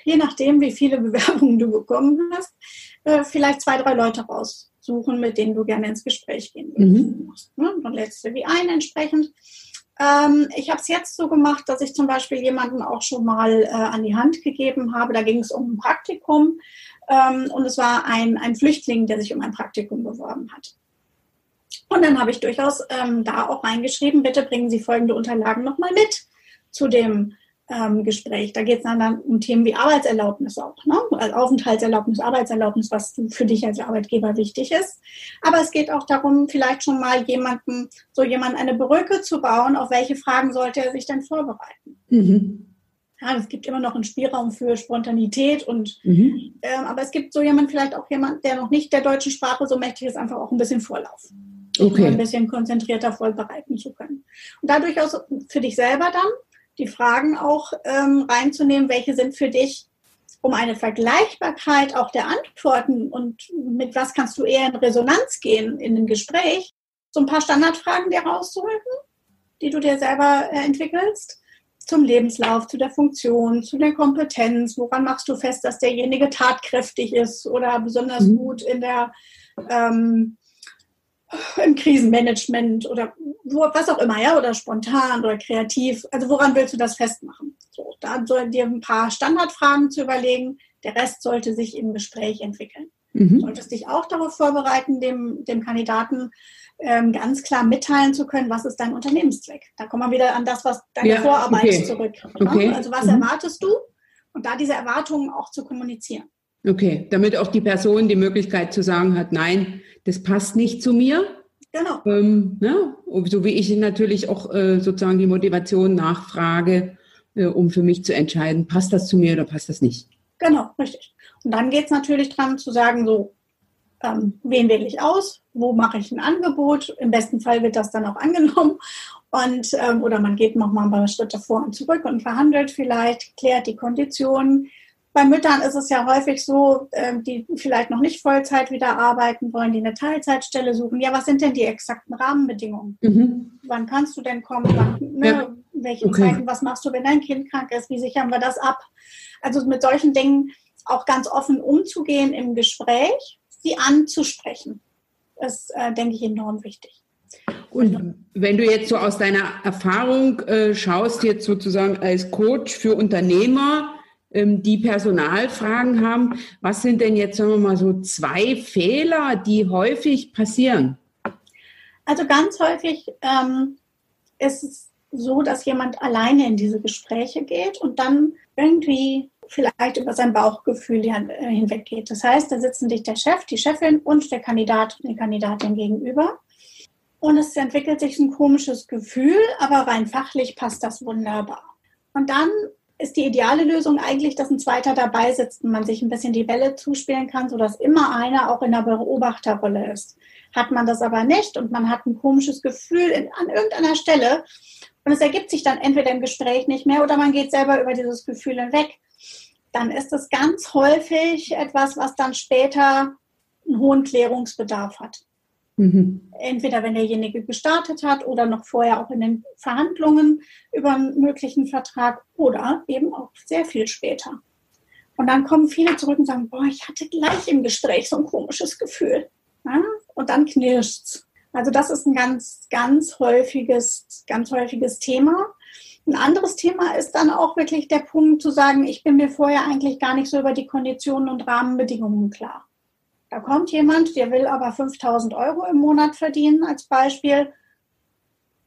je nachdem, wie viele Bewerbungen du bekommen hast, äh, vielleicht zwei, drei Leute raussuchen, mit denen du gerne ins Gespräch gehen würdest. Mhm. Ne? Dann lädst du die ein entsprechend. Ähm, ich habe es jetzt so gemacht, dass ich zum Beispiel jemanden auch schon mal äh, an die Hand gegeben habe. Da ging es um ein Praktikum ähm, und es war ein, ein Flüchtling, der sich um ein Praktikum beworben hat. Und dann habe ich durchaus ähm, da auch reingeschrieben, bitte bringen Sie folgende Unterlagen nochmal mit zu dem ähm, Gespräch. Da geht es dann um Themen wie Arbeitserlaubnis auch, ne? also Aufenthaltserlaubnis, Arbeitserlaubnis, was für dich als Arbeitgeber wichtig ist. Aber es geht auch darum, vielleicht schon mal jemanden, so jemand eine Brücke zu bauen, auf welche Fragen sollte er sich denn vorbereiten. Mhm. Ja, es gibt immer noch einen Spielraum für Spontanität und mhm. ähm, aber es gibt so jemand, vielleicht auch jemand, der noch nicht der deutschen Sprache so mächtig ist, einfach auch ein bisschen Vorlauf. Okay. ein bisschen konzentrierter vorbereiten zu können. Und dadurch auch für dich selber dann die Fragen auch ähm, reinzunehmen, welche sind für dich, um eine Vergleichbarkeit auch der Antworten und mit was kannst du eher in Resonanz gehen in dem Gespräch, so ein paar Standardfragen dir rauszuholen, die du dir selber äh, entwickelst zum Lebenslauf, zu der Funktion, zu der Kompetenz. Woran machst du fest, dass derjenige tatkräftig ist oder besonders mhm. gut in der ähm, im Krisenmanagement oder was auch immer, ja, oder spontan oder kreativ. Also woran willst du das festmachen? So, da soll dir ein paar Standardfragen zu überlegen. Der Rest sollte sich im Gespräch entwickeln. Mhm. Du solltest dich auch darauf vorbereiten, dem, dem Kandidaten ähm, ganz klar mitteilen zu können, was ist dein Unternehmenszweck. Da kommen wir wieder an das, was deine ja, Vorarbeit okay. zurück. Okay. Also was mhm. erwartest du? Und da diese Erwartungen auch zu kommunizieren. Okay, damit auch die Person die Möglichkeit zu sagen hat, nein, das passt nicht zu mir. Genau. Ähm, ja, so wie ich natürlich auch äh, sozusagen die Motivation nachfrage, äh, um für mich zu entscheiden, passt das zu mir oder passt das nicht. Genau, richtig. Und dann geht es natürlich dran zu sagen, so, ähm, wen wähle ich aus, wo mache ich ein Angebot. Im besten Fall wird das dann auch angenommen. Und, ähm, oder man geht nochmal ein paar Schritte vor und zurück und verhandelt vielleicht, klärt die Konditionen, bei Müttern ist es ja häufig so, ähm, die vielleicht noch nicht Vollzeit wieder arbeiten wollen, die eine Teilzeitstelle suchen. Ja, was sind denn die exakten Rahmenbedingungen? Mhm. Wann kannst du denn kommen? Wann, ne, ja. Welchen okay. Zeiten? Was machst du, wenn dein Kind krank ist? Wie sichern wir das ab? Also mit solchen Dingen auch ganz offen umzugehen im Gespräch, sie anzusprechen, ist, äh, denke ich, enorm wichtig. Und wenn du jetzt so aus deiner Erfahrung äh, schaust, jetzt sozusagen als Coach für Unternehmer, die Personalfragen haben. Was sind denn jetzt, sagen wir mal, so zwei Fehler, die häufig passieren? Also ganz häufig ähm, ist es so, dass jemand alleine in diese Gespräche geht und dann irgendwie vielleicht über sein Bauchgefühl äh, hinweggeht. Das heißt, da sitzen sich der Chef, die Chefin und der Kandidat und die Kandidatin gegenüber. Und es entwickelt sich ein komisches Gefühl, aber rein fachlich passt das wunderbar. Und dann ist die ideale Lösung eigentlich, dass ein zweiter dabei sitzt und man sich ein bisschen die Bälle zuspielen kann, sodass immer einer auch in der Beobachterrolle ist. Hat man das aber nicht und man hat ein komisches Gefühl in, an irgendeiner Stelle und es ergibt sich dann entweder im Gespräch nicht mehr oder man geht selber über dieses Gefühl hinweg, dann ist es ganz häufig etwas, was dann später einen hohen Klärungsbedarf hat. Mhm. Entweder wenn derjenige gestartet hat oder noch vorher auch in den Verhandlungen über einen möglichen Vertrag oder eben auch sehr viel später. Und dann kommen viele zurück und sagen, boah, ich hatte gleich im Gespräch so ein komisches Gefühl. Ja? Und dann knirscht's. Also das ist ein ganz, ganz häufiges, ganz häufiges Thema. Ein anderes Thema ist dann auch wirklich der Punkt zu sagen, ich bin mir vorher eigentlich gar nicht so über die Konditionen und Rahmenbedingungen klar. Da kommt jemand, der will aber 5000 Euro im Monat verdienen als Beispiel.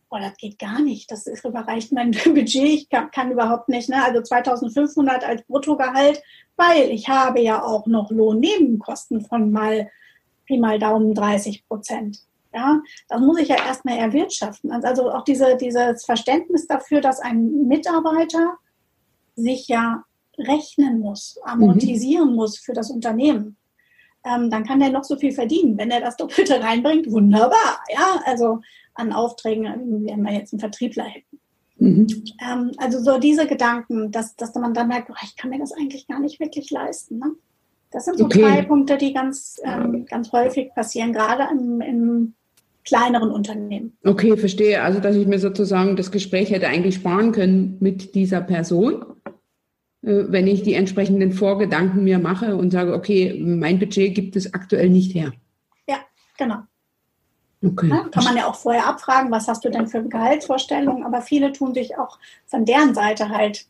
Oh, das geht gar nicht. Das ist, überreicht mein Budget. Ich kann, kann überhaupt nicht. Ne? Also 2500 als Bruttogehalt, weil ich habe ja auch noch Lohnnebenkosten von mal Pi mal Daumen 30 Prozent. Ja, das muss ich ja erstmal erwirtschaften. Also auch diese, dieses Verständnis dafür, dass ein Mitarbeiter sich ja rechnen muss, amortisieren mhm. muss für das Unternehmen ähm, dann kann der noch so viel verdienen. Wenn er das Doppelte reinbringt, wunderbar. Ja, also an Aufträgen, wenn wir jetzt einen Vertriebler hätten. Mhm. Ähm, also so diese Gedanken, dass, dass man dann merkt, oh, ich kann mir das eigentlich gar nicht wirklich leisten. Ne? Das sind so okay. drei Punkte, die ganz, ähm, ganz häufig passieren, gerade im, im kleineren Unternehmen. Okay, verstehe. Also, dass ich mir sozusagen das Gespräch hätte eigentlich sparen können mit dieser Person wenn ich die entsprechenden Vorgedanken mir mache und sage, okay, mein Budget gibt es aktuell nicht her. Ja, genau. Okay. Ja, kann man ja auch vorher abfragen, was hast du denn für Gehaltsvorstellungen, aber viele tun sich auch von deren Seite halt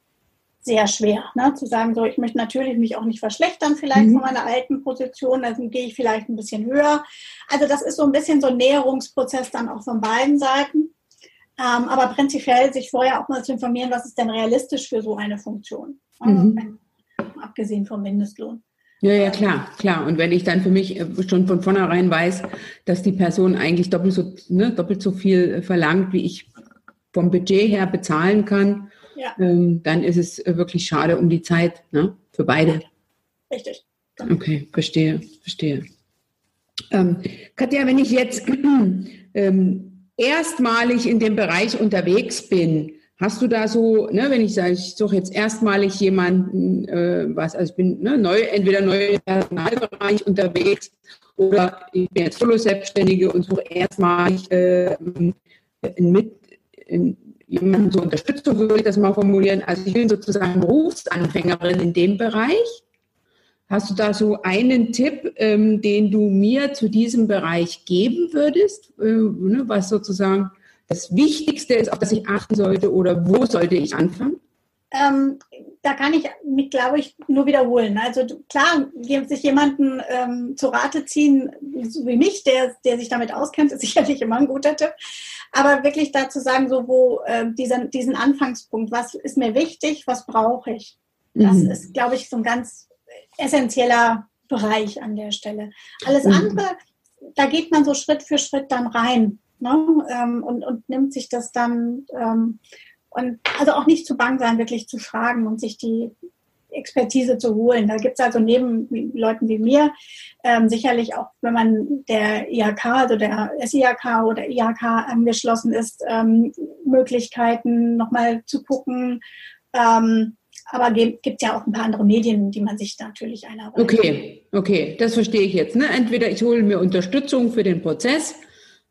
sehr schwer, ne? zu sagen, so, ich möchte natürlich mich auch nicht verschlechtern vielleicht mhm. von meiner alten Position, dann gehe ich vielleicht ein bisschen höher. Also das ist so ein bisschen so ein Näherungsprozess dann auch von beiden Seiten. Ähm, aber prinzipiell sich vorher auch mal zu informieren, was ist denn realistisch für so eine Funktion. Mhm. abgesehen vom Mindestlohn. Ja, ja, klar, klar. Und wenn ich dann für mich äh, schon von vornherein weiß, dass die Person eigentlich doppelt so, ne, doppelt so viel verlangt, wie ich vom Budget her bezahlen kann, ja. ähm, dann ist es äh, wirklich schade um die Zeit, ne, für beide. Richtig. Okay, verstehe, verstehe. Ähm, Katja, wenn ich jetzt ähm, erstmalig in dem Bereich unterwegs bin, hast du da so, ne, wenn ich sage, ich suche jetzt erstmalig jemanden, äh, was, also ich bin ne, neu, entweder neu im Personalbereich unterwegs oder ich bin jetzt Solo-Selbstständige und suche erstmalig äh, mit in, jemanden zur Unterstützung, würde ich das mal formulieren. Also ich bin sozusagen Berufsanfängerin in dem Bereich Hast du da so einen Tipp, ähm, den du mir zu diesem Bereich geben würdest, äh, ne, was sozusagen das Wichtigste ist, auf das ich achten sollte oder wo sollte ich anfangen? Ähm, da kann ich mich, glaube ich, nur wiederholen. Also klar, sich jemanden ähm, zu Rate ziehen, so wie mich, der, der sich damit auskennt, ist sicherlich immer ein guter Tipp. Aber wirklich dazu sagen, so wo äh, diesen, diesen Anfangspunkt, was ist mir wichtig, was brauche ich? Das mhm. ist, glaube ich, so ein ganz essentieller Bereich an der Stelle. Alles mhm. andere, da geht man so Schritt für Schritt dann rein ne? ähm, und, und nimmt sich das dann ähm, und also auch nicht zu bang sein, wirklich zu fragen und sich die Expertise zu holen. Da gibt es also neben Leuten wie mir ähm, sicherlich auch, wenn man der IHK, also der SIHK oder IHK angeschlossen ist, ähm, Möglichkeiten nochmal zu gucken, ähm, aber gibt es ja auch ein paar andere Medien, die man sich natürlich einarbeitet. Okay, okay, das verstehe ich jetzt. Ne? Entweder ich hole mir Unterstützung für den Prozess,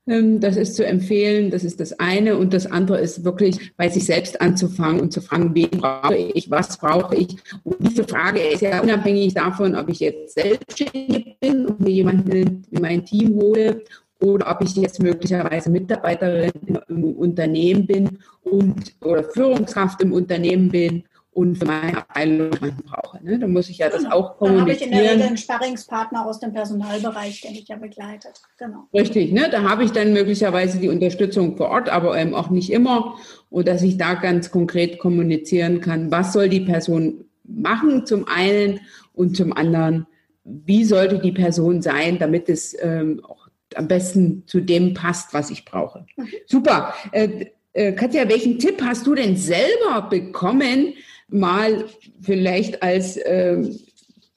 das ist zu empfehlen, das ist das eine. Und das andere ist wirklich bei sich selbst anzufangen und zu fragen, wen brauche ich, was brauche ich. Und diese Frage ist ja unabhängig davon, ob ich jetzt selbstständig bin und mir jemanden in mein Team hole oder ob ich jetzt möglicherweise Mitarbeiterin im Unternehmen bin und oder Führungskraft im Unternehmen bin und für meine Abteilung brauche. Ne? Da muss ich ja das genau. auch kommunizieren. Da habe ich in der Regel einen Sparringspartner aus dem Personalbereich, der mich ja begleitet. Genau. Richtig, ne? da habe ich dann möglicherweise die Unterstützung vor Ort, aber eben auch nicht immer. Und dass ich da ganz konkret kommunizieren kann, was soll die Person machen zum einen und zum anderen, wie sollte die Person sein, damit es ähm, auch am besten zu dem passt, was ich brauche. Mhm. Super. Äh, äh, Katja, welchen Tipp hast du denn selber bekommen, mal vielleicht als äh,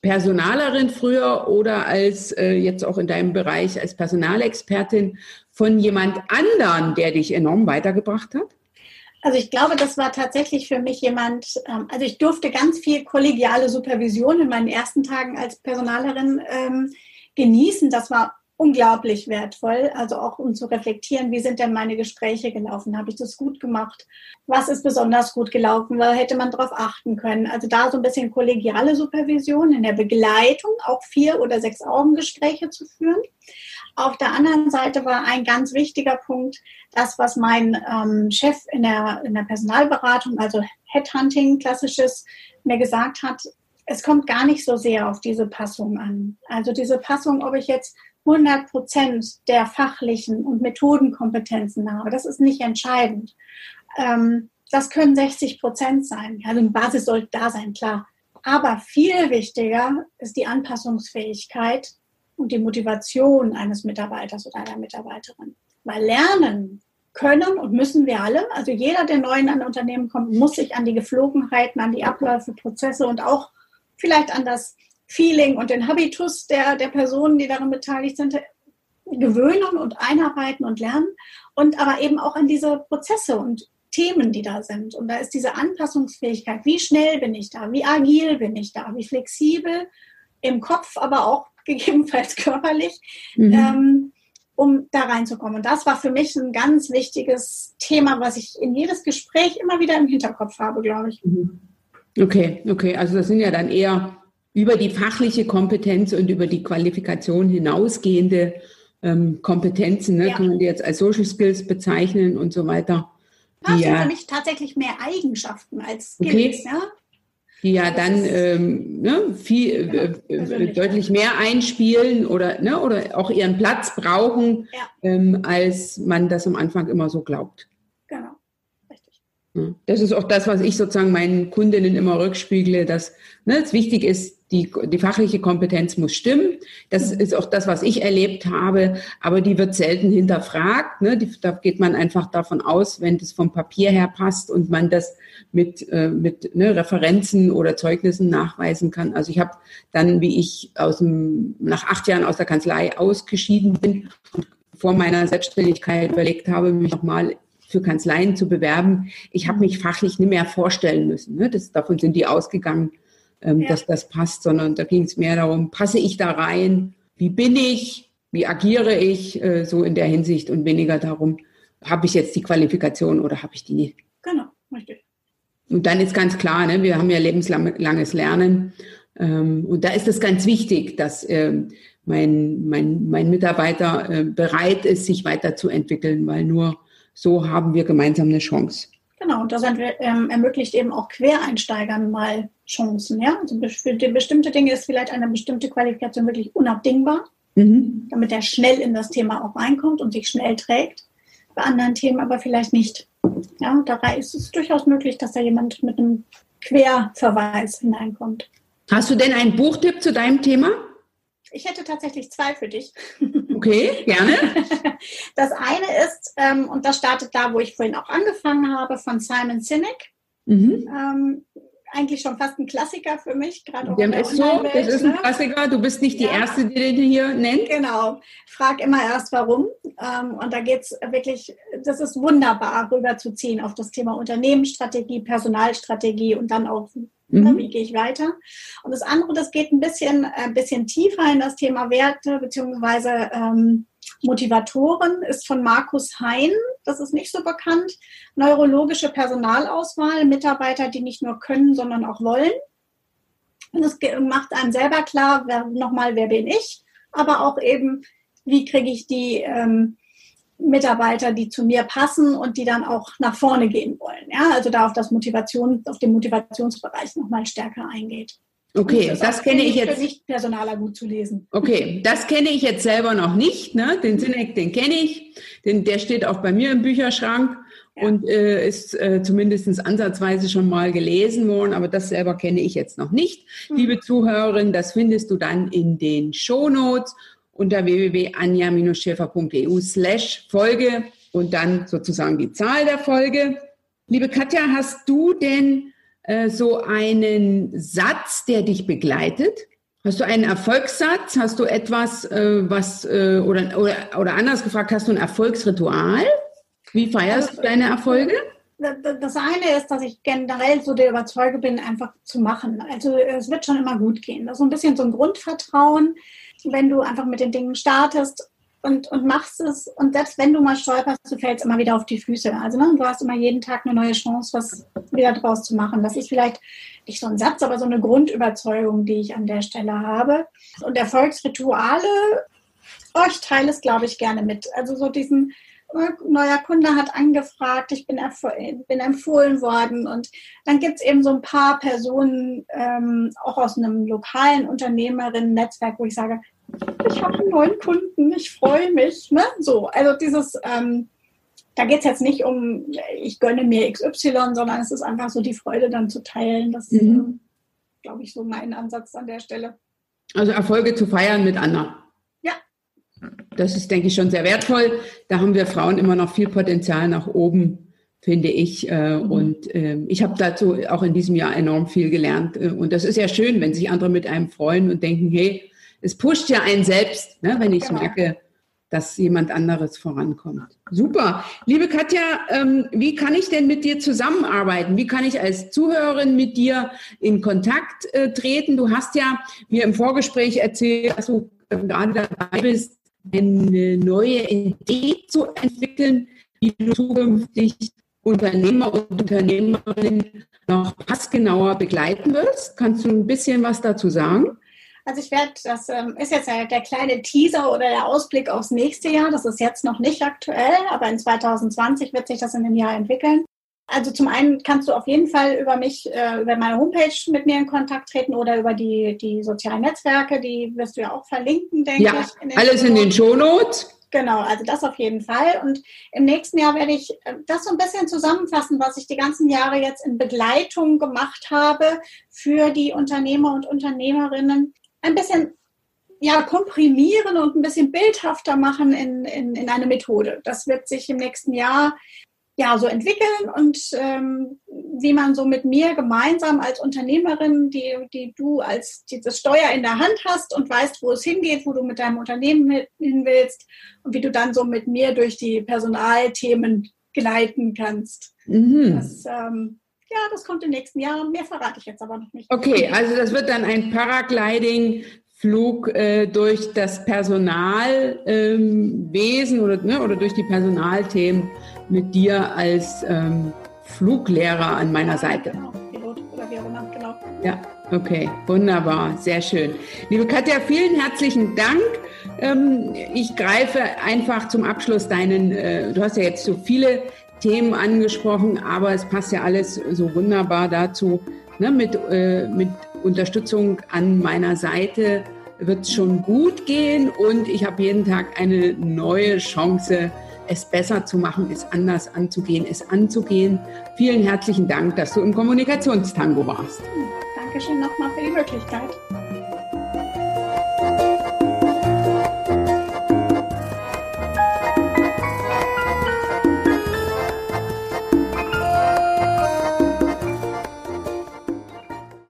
Personalerin früher oder als äh, jetzt auch in deinem Bereich als Personalexpertin von jemand anderen, der dich enorm weitergebracht hat? Also ich glaube, das war tatsächlich für mich jemand, ähm, also ich durfte ganz viel kollegiale Supervision in meinen ersten Tagen als Personalerin ähm, genießen. Das war unglaublich wertvoll, also auch um zu reflektieren, wie sind denn meine Gespräche gelaufen? Habe ich das gut gemacht? Was ist besonders gut gelaufen? Da hätte man darauf achten können. Also da so ein bisschen kollegiale Supervision in der Begleitung, auch vier oder sechs Augengespräche zu führen. Auf der anderen Seite war ein ganz wichtiger Punkt, das, was mein ähm, Chef in der, in der Personalberatung, also Headhunting, klassisches, mir gesagt hat, es kommt gar nicht so sehr auf diese Passung an. Also diese Passung, ob ich jetzt 100 Prozent der fachlichen und Methodenkompetenzen habe. Das ist nicht entscheidend. Ähm, das können 60 Prozent sein. Also eine Basis sollte da sein, klar. Aber viel wichtiger ist die Anpassungsfähigkeit und die Motivation eines Mitarbeiters oder einer Mitarbeiterin. Weil lernen können und müssen wir alle. Also jeder, der neu in ein Unternehmen kommt, muss sich an die Geflogenheiten, an die Abläufe, Prozesse und auch vielleicht an das Feeling und den Habitus der, der Personen, die daran beteiligt sind, gewöhnen und einarbeiten und lernen. Und aber eben auch an diese Prozesse und Themen, die da sind. Und da ist diese Anpassungsfähigkeit. Wie schnell bin ich da? Wie agil bin ich da? Wie flexibel im Kopf, aber auch gegebenenfalls körperlich, mhm. ähm, um da reinzukommen. Und das war für mich ein ganz wichtiges Thema, was ich in jedes Gespräch immer wieder im Hinterkopf habe, glaube ich. Mhm. Okay, okay. Also das sind ja dann eher über die fachliche Kompetenz und über die Qualifikation hinausgehende ähm, Kompetenzen, ne, ja. kann man die jetzt als Social Skills bezeichnen und so weiter. Das sind ja, für mich tatsächlich mehr Eigenschaften als Skills. Okay. Ja? Die ja dann ähm, ne, viel, genau, äh, äh deutlich mehr einspielen oder, ne, oder auch ihren Platz brauchen, ja. ähm, als man das am Anfang immer so glaubt. Genau. Das ist auch das, was ich sozusagen meinen Kundinnen immer rückspiegle, dass ne, es wichtig ist, die, die fachliche Kompetenz muss stimmen. Das mhm. ist auch das, was ich erlebt habe, aber die wird selten hinterfragt. Ne? Die, da geht man einfach davon aus, wenn das vom Papier her passt und man das mit, äh, mit ne, Referenzen oder Zeugnissen nachweisen kann. Also ich habe dann, wie ich aus dem, nach acht Jahren aus der Kanzlei ausgeschieden bin und vor meiner Selbstständigkeit überlegt habe, mich nochmal für Kanzleien zu bewerben. Ich habe mich fachlich nicht mehr vorstellen müssen. Ne? Das, davon sind die ausgegangen, ähm, ja. dass das passt, sondern da ging es mehr darum, passe ich da rein? Wie bin ich? Wie agiere ich? Äh, so in der Hinsicht und weniger darum, habe ich jetzt die Qualifikation oder habe ich die nicht? Genau, richtig. Und dann ist ganz klar, ne, wir haben ja lebenslanges Lernen. Ähm, und da ist es ganz wichtig, dass ähm, mein, mein, mein Mitarbeiter äh, bereit ist, sich weiterzuentwickeln, weil nur so haben wir gemeinsam eine Chance. Genau, und das ähm, ermöglicht eben auch Quereinsteigern mal Chancen. Ja? Also für bestimmte Dinge ist vielleicht eine bestimmte Qualifikation wirklich unabdingbar, mhm. damit er schnell in das Thema auch reinkommt und sich schnell trägt. Bei anderen Themen aber vielleicht nicht. Ja, da ist es durchaus möglich, dass da jemand mit einem Querverweis hineinkommt. Hast du denn einen Buchtipp zu deinem Thema? Ich hätte tatsächlich zwei für dich. Okay, gerne. Das eine ist, ähm, und das startet da, wo ich vorhin auch angefangen habe, von Simon Sinek. Mhm. Ähm, eigentlich schon fast ein Klassiker für mich, gerade auch Dem ist so, das ist ein ne? Klassiker. Du bist nicht die ja. Erste, die den hier nennt. Genau. Frag immer erst, warum. Ähm, und da geht es wirklich, das ist wunderbar rüberzuziehen auf das Thema Unternehmensstrategie, Personalstrategie und dann auch Mhm. Wie gehe ich weiter? Und das andere, das geht ein bisschen, ein bisschen tiefer in das Thema Werte beziehungsweise ähm, Motivatoren, ist von Markus Hein. Das ist nicht so bekannt. Neurologische Personalauswahl, Mitarbeiter, die nicht nur können, sondern auch wollen. Und es macht einem selber klar, wer, nochmal, wer bin ich, aber auch eben, wie kriege ich die ähm, Mitarbeiter, die zu mir passen und die dann auch nach vorne gehen wollen. Ja, also da auf das Motivation, auf den Motivationsbereich nochmal stärker eingeht. Okay, das, das kenne ich jetzt. Für nicht Personaler gut zu lesen. Okay, das kenne ich jetzt selber noch nicht. Ne? Den Sinek, den kenne ich. Den, der steht auch bei mir im Bücherschrank ja. und äh, ist äh, zumindest ansatzweise schon mal gelesen worden, aber das selber kenne ich jetzt noch nicht. Mhm. Liebe Zuhörerin, das findest du dann in den Show Notes unter www.anja-schäfer.eu slash Folge und dann sozusagen die Zahl der Folge. Liebe Katja, hast du denn äh, so einen Satz, der dich begleitet? Hast du einen Erfolgssatz? Hast du etwas, äh, was, äh, oder, oder, oder anders gefragt, hast du ein Erfolgsritual? Wie feierst also, du deine Erfolge? Das eine ist, dass ich generell so der Überzeugung bin, einfach zu machen. Also es wird schon immer gut gehen. Das ist so ein bisschen so ein Grundvertrauen wenn du einfach mit den Dingen startest und, und machst es. Und selbst wenn du mal stolperst, du fällst immer wieder auf die Füße. Also ne, du hast immer jeden Tag eine neue Chance, was wieder draus zu machen. Das ist vielleicht nicht so ein Satz, aber so eine Grundüberzeugung, die ich an der Stelle habe. Und Erfolgsrituale, oh, ich teile es, glaube ich, gerne mit. Also so diesen neuer Kunde hat angefragt, ich bin, bin empfohlen worden und dann gibt es eben so ein paar Personen, ähm, auch aus einem lokalen Unternehmerinnen-Netzwerk, wo ich sage, ich habe einen neuen Kunden, ich freue mich. Ne? So, also dieses, ähm, da geht es jetzt nicht um, ich gönne mir XY, sondern es ist einfach so die Freude dann zu teilen. Das ist, mhm. glaube ich, so mein Ansatz an der Stelle. Also Erfolge zu feiern mit anderen. Das ist, denke ich, schon sehr wertvoll. Da haben wir Frauen immer noch viel Potenzial nach oben, finde ich. Äh, mhm. Und ähm, ich habe dazu auch in diesem Jahr enorm viel gelernt. Äh, und das ist ja schön, wenn sich andere mit einem freuen und denken, hey, es pusht ja einen selbst, ne, wenn ich genau. merke, dass jemand anderes vorankommt. Super. Liebe Katja, ähm, wie kann ich denn mit dir zusammenarbeiten? Wie kann ich als Zuhörerin mit dir in Kontakt äh, treten? Du hast ja mir im Vorgespräch erzählt, dass du gerade dabei bist, eine neue Idee zu entwickeln, wie du zukünftig Unternehmer und Unternehmerinnen noch passgenauer begleiten wirst. Kannst du ein bisschen was dazu sagen? Also ich werde, das ähm, ist jetzt der kleine Teaser oder der Ausblick aufs nächste Jahr. Das ist jetzt noch nicht aktuell, aber in 2020 wird sich das in dem Jahr entwickeln. Also zum einen kannst du auf jeden Fall über mich, äh, über meine Homepage mit mir in Kontakt treten oder über die, die sozialen Netzwerke, die wirst du ja auch verlinken, denke ja, ich. Ja, alles in den Shownotes. Genau, also das auf jeden Fall. Und im nächsten Jahr werde ich äh, das so ein bisschen zusammenfassen, was ich die ganzen Jahre jetzt in Begleitung gemacht habe für die Unternehmer und Unternehmerinnen. Ein bisschen ja, komprimieren und ein bisschen bildhafter machen in, in, in eine Methode. Das wird sich im nächsten Jahr ja so entwickeln und ähm, wie man so mit mir gemeinsam als Unternehmerin, die, die du als dieses Steuer in der Hand hast und weißt, wo es hingeht, wo du mit deinem Unternehmen hin willst und wie du dann so mit mir durch die Personalthemen gleiten kannst. Mhm. Das, ähm, ja, das kommt im nächsten Jahr. Mehr verrate ich jetzt aber noch nicht. Okay, also das wird dann ein Paragliding Flug äh, durch das Personalwesen ähm, oder, ne, oder durch die Personalthemen mit dir als ähm, Fluglehrer an meiner Seite. Genau, Pilot oder wie auch immer, genau. Ja, okay, wunderbar, sehr schön. Liebe Katja, vielen herzlichen Dank. Ähm, ich greife einfach zum Abschluss deinen, äh, du hast ja jetzt so viele Themen angesprochen, aber es passt ja alles so wunderbar dazu. Ne, mit, äh, mit Unterstützung an meiner Seite wird es schon gut gehen und ich habe jeden Tag eine neue Chance, es besser zu machen, es anders anzugehen, es anzugehen. Vielen herzlichen Dank, dass du im Kommunikationstango warst. Dankeschön nochmal für die Möglichkeit.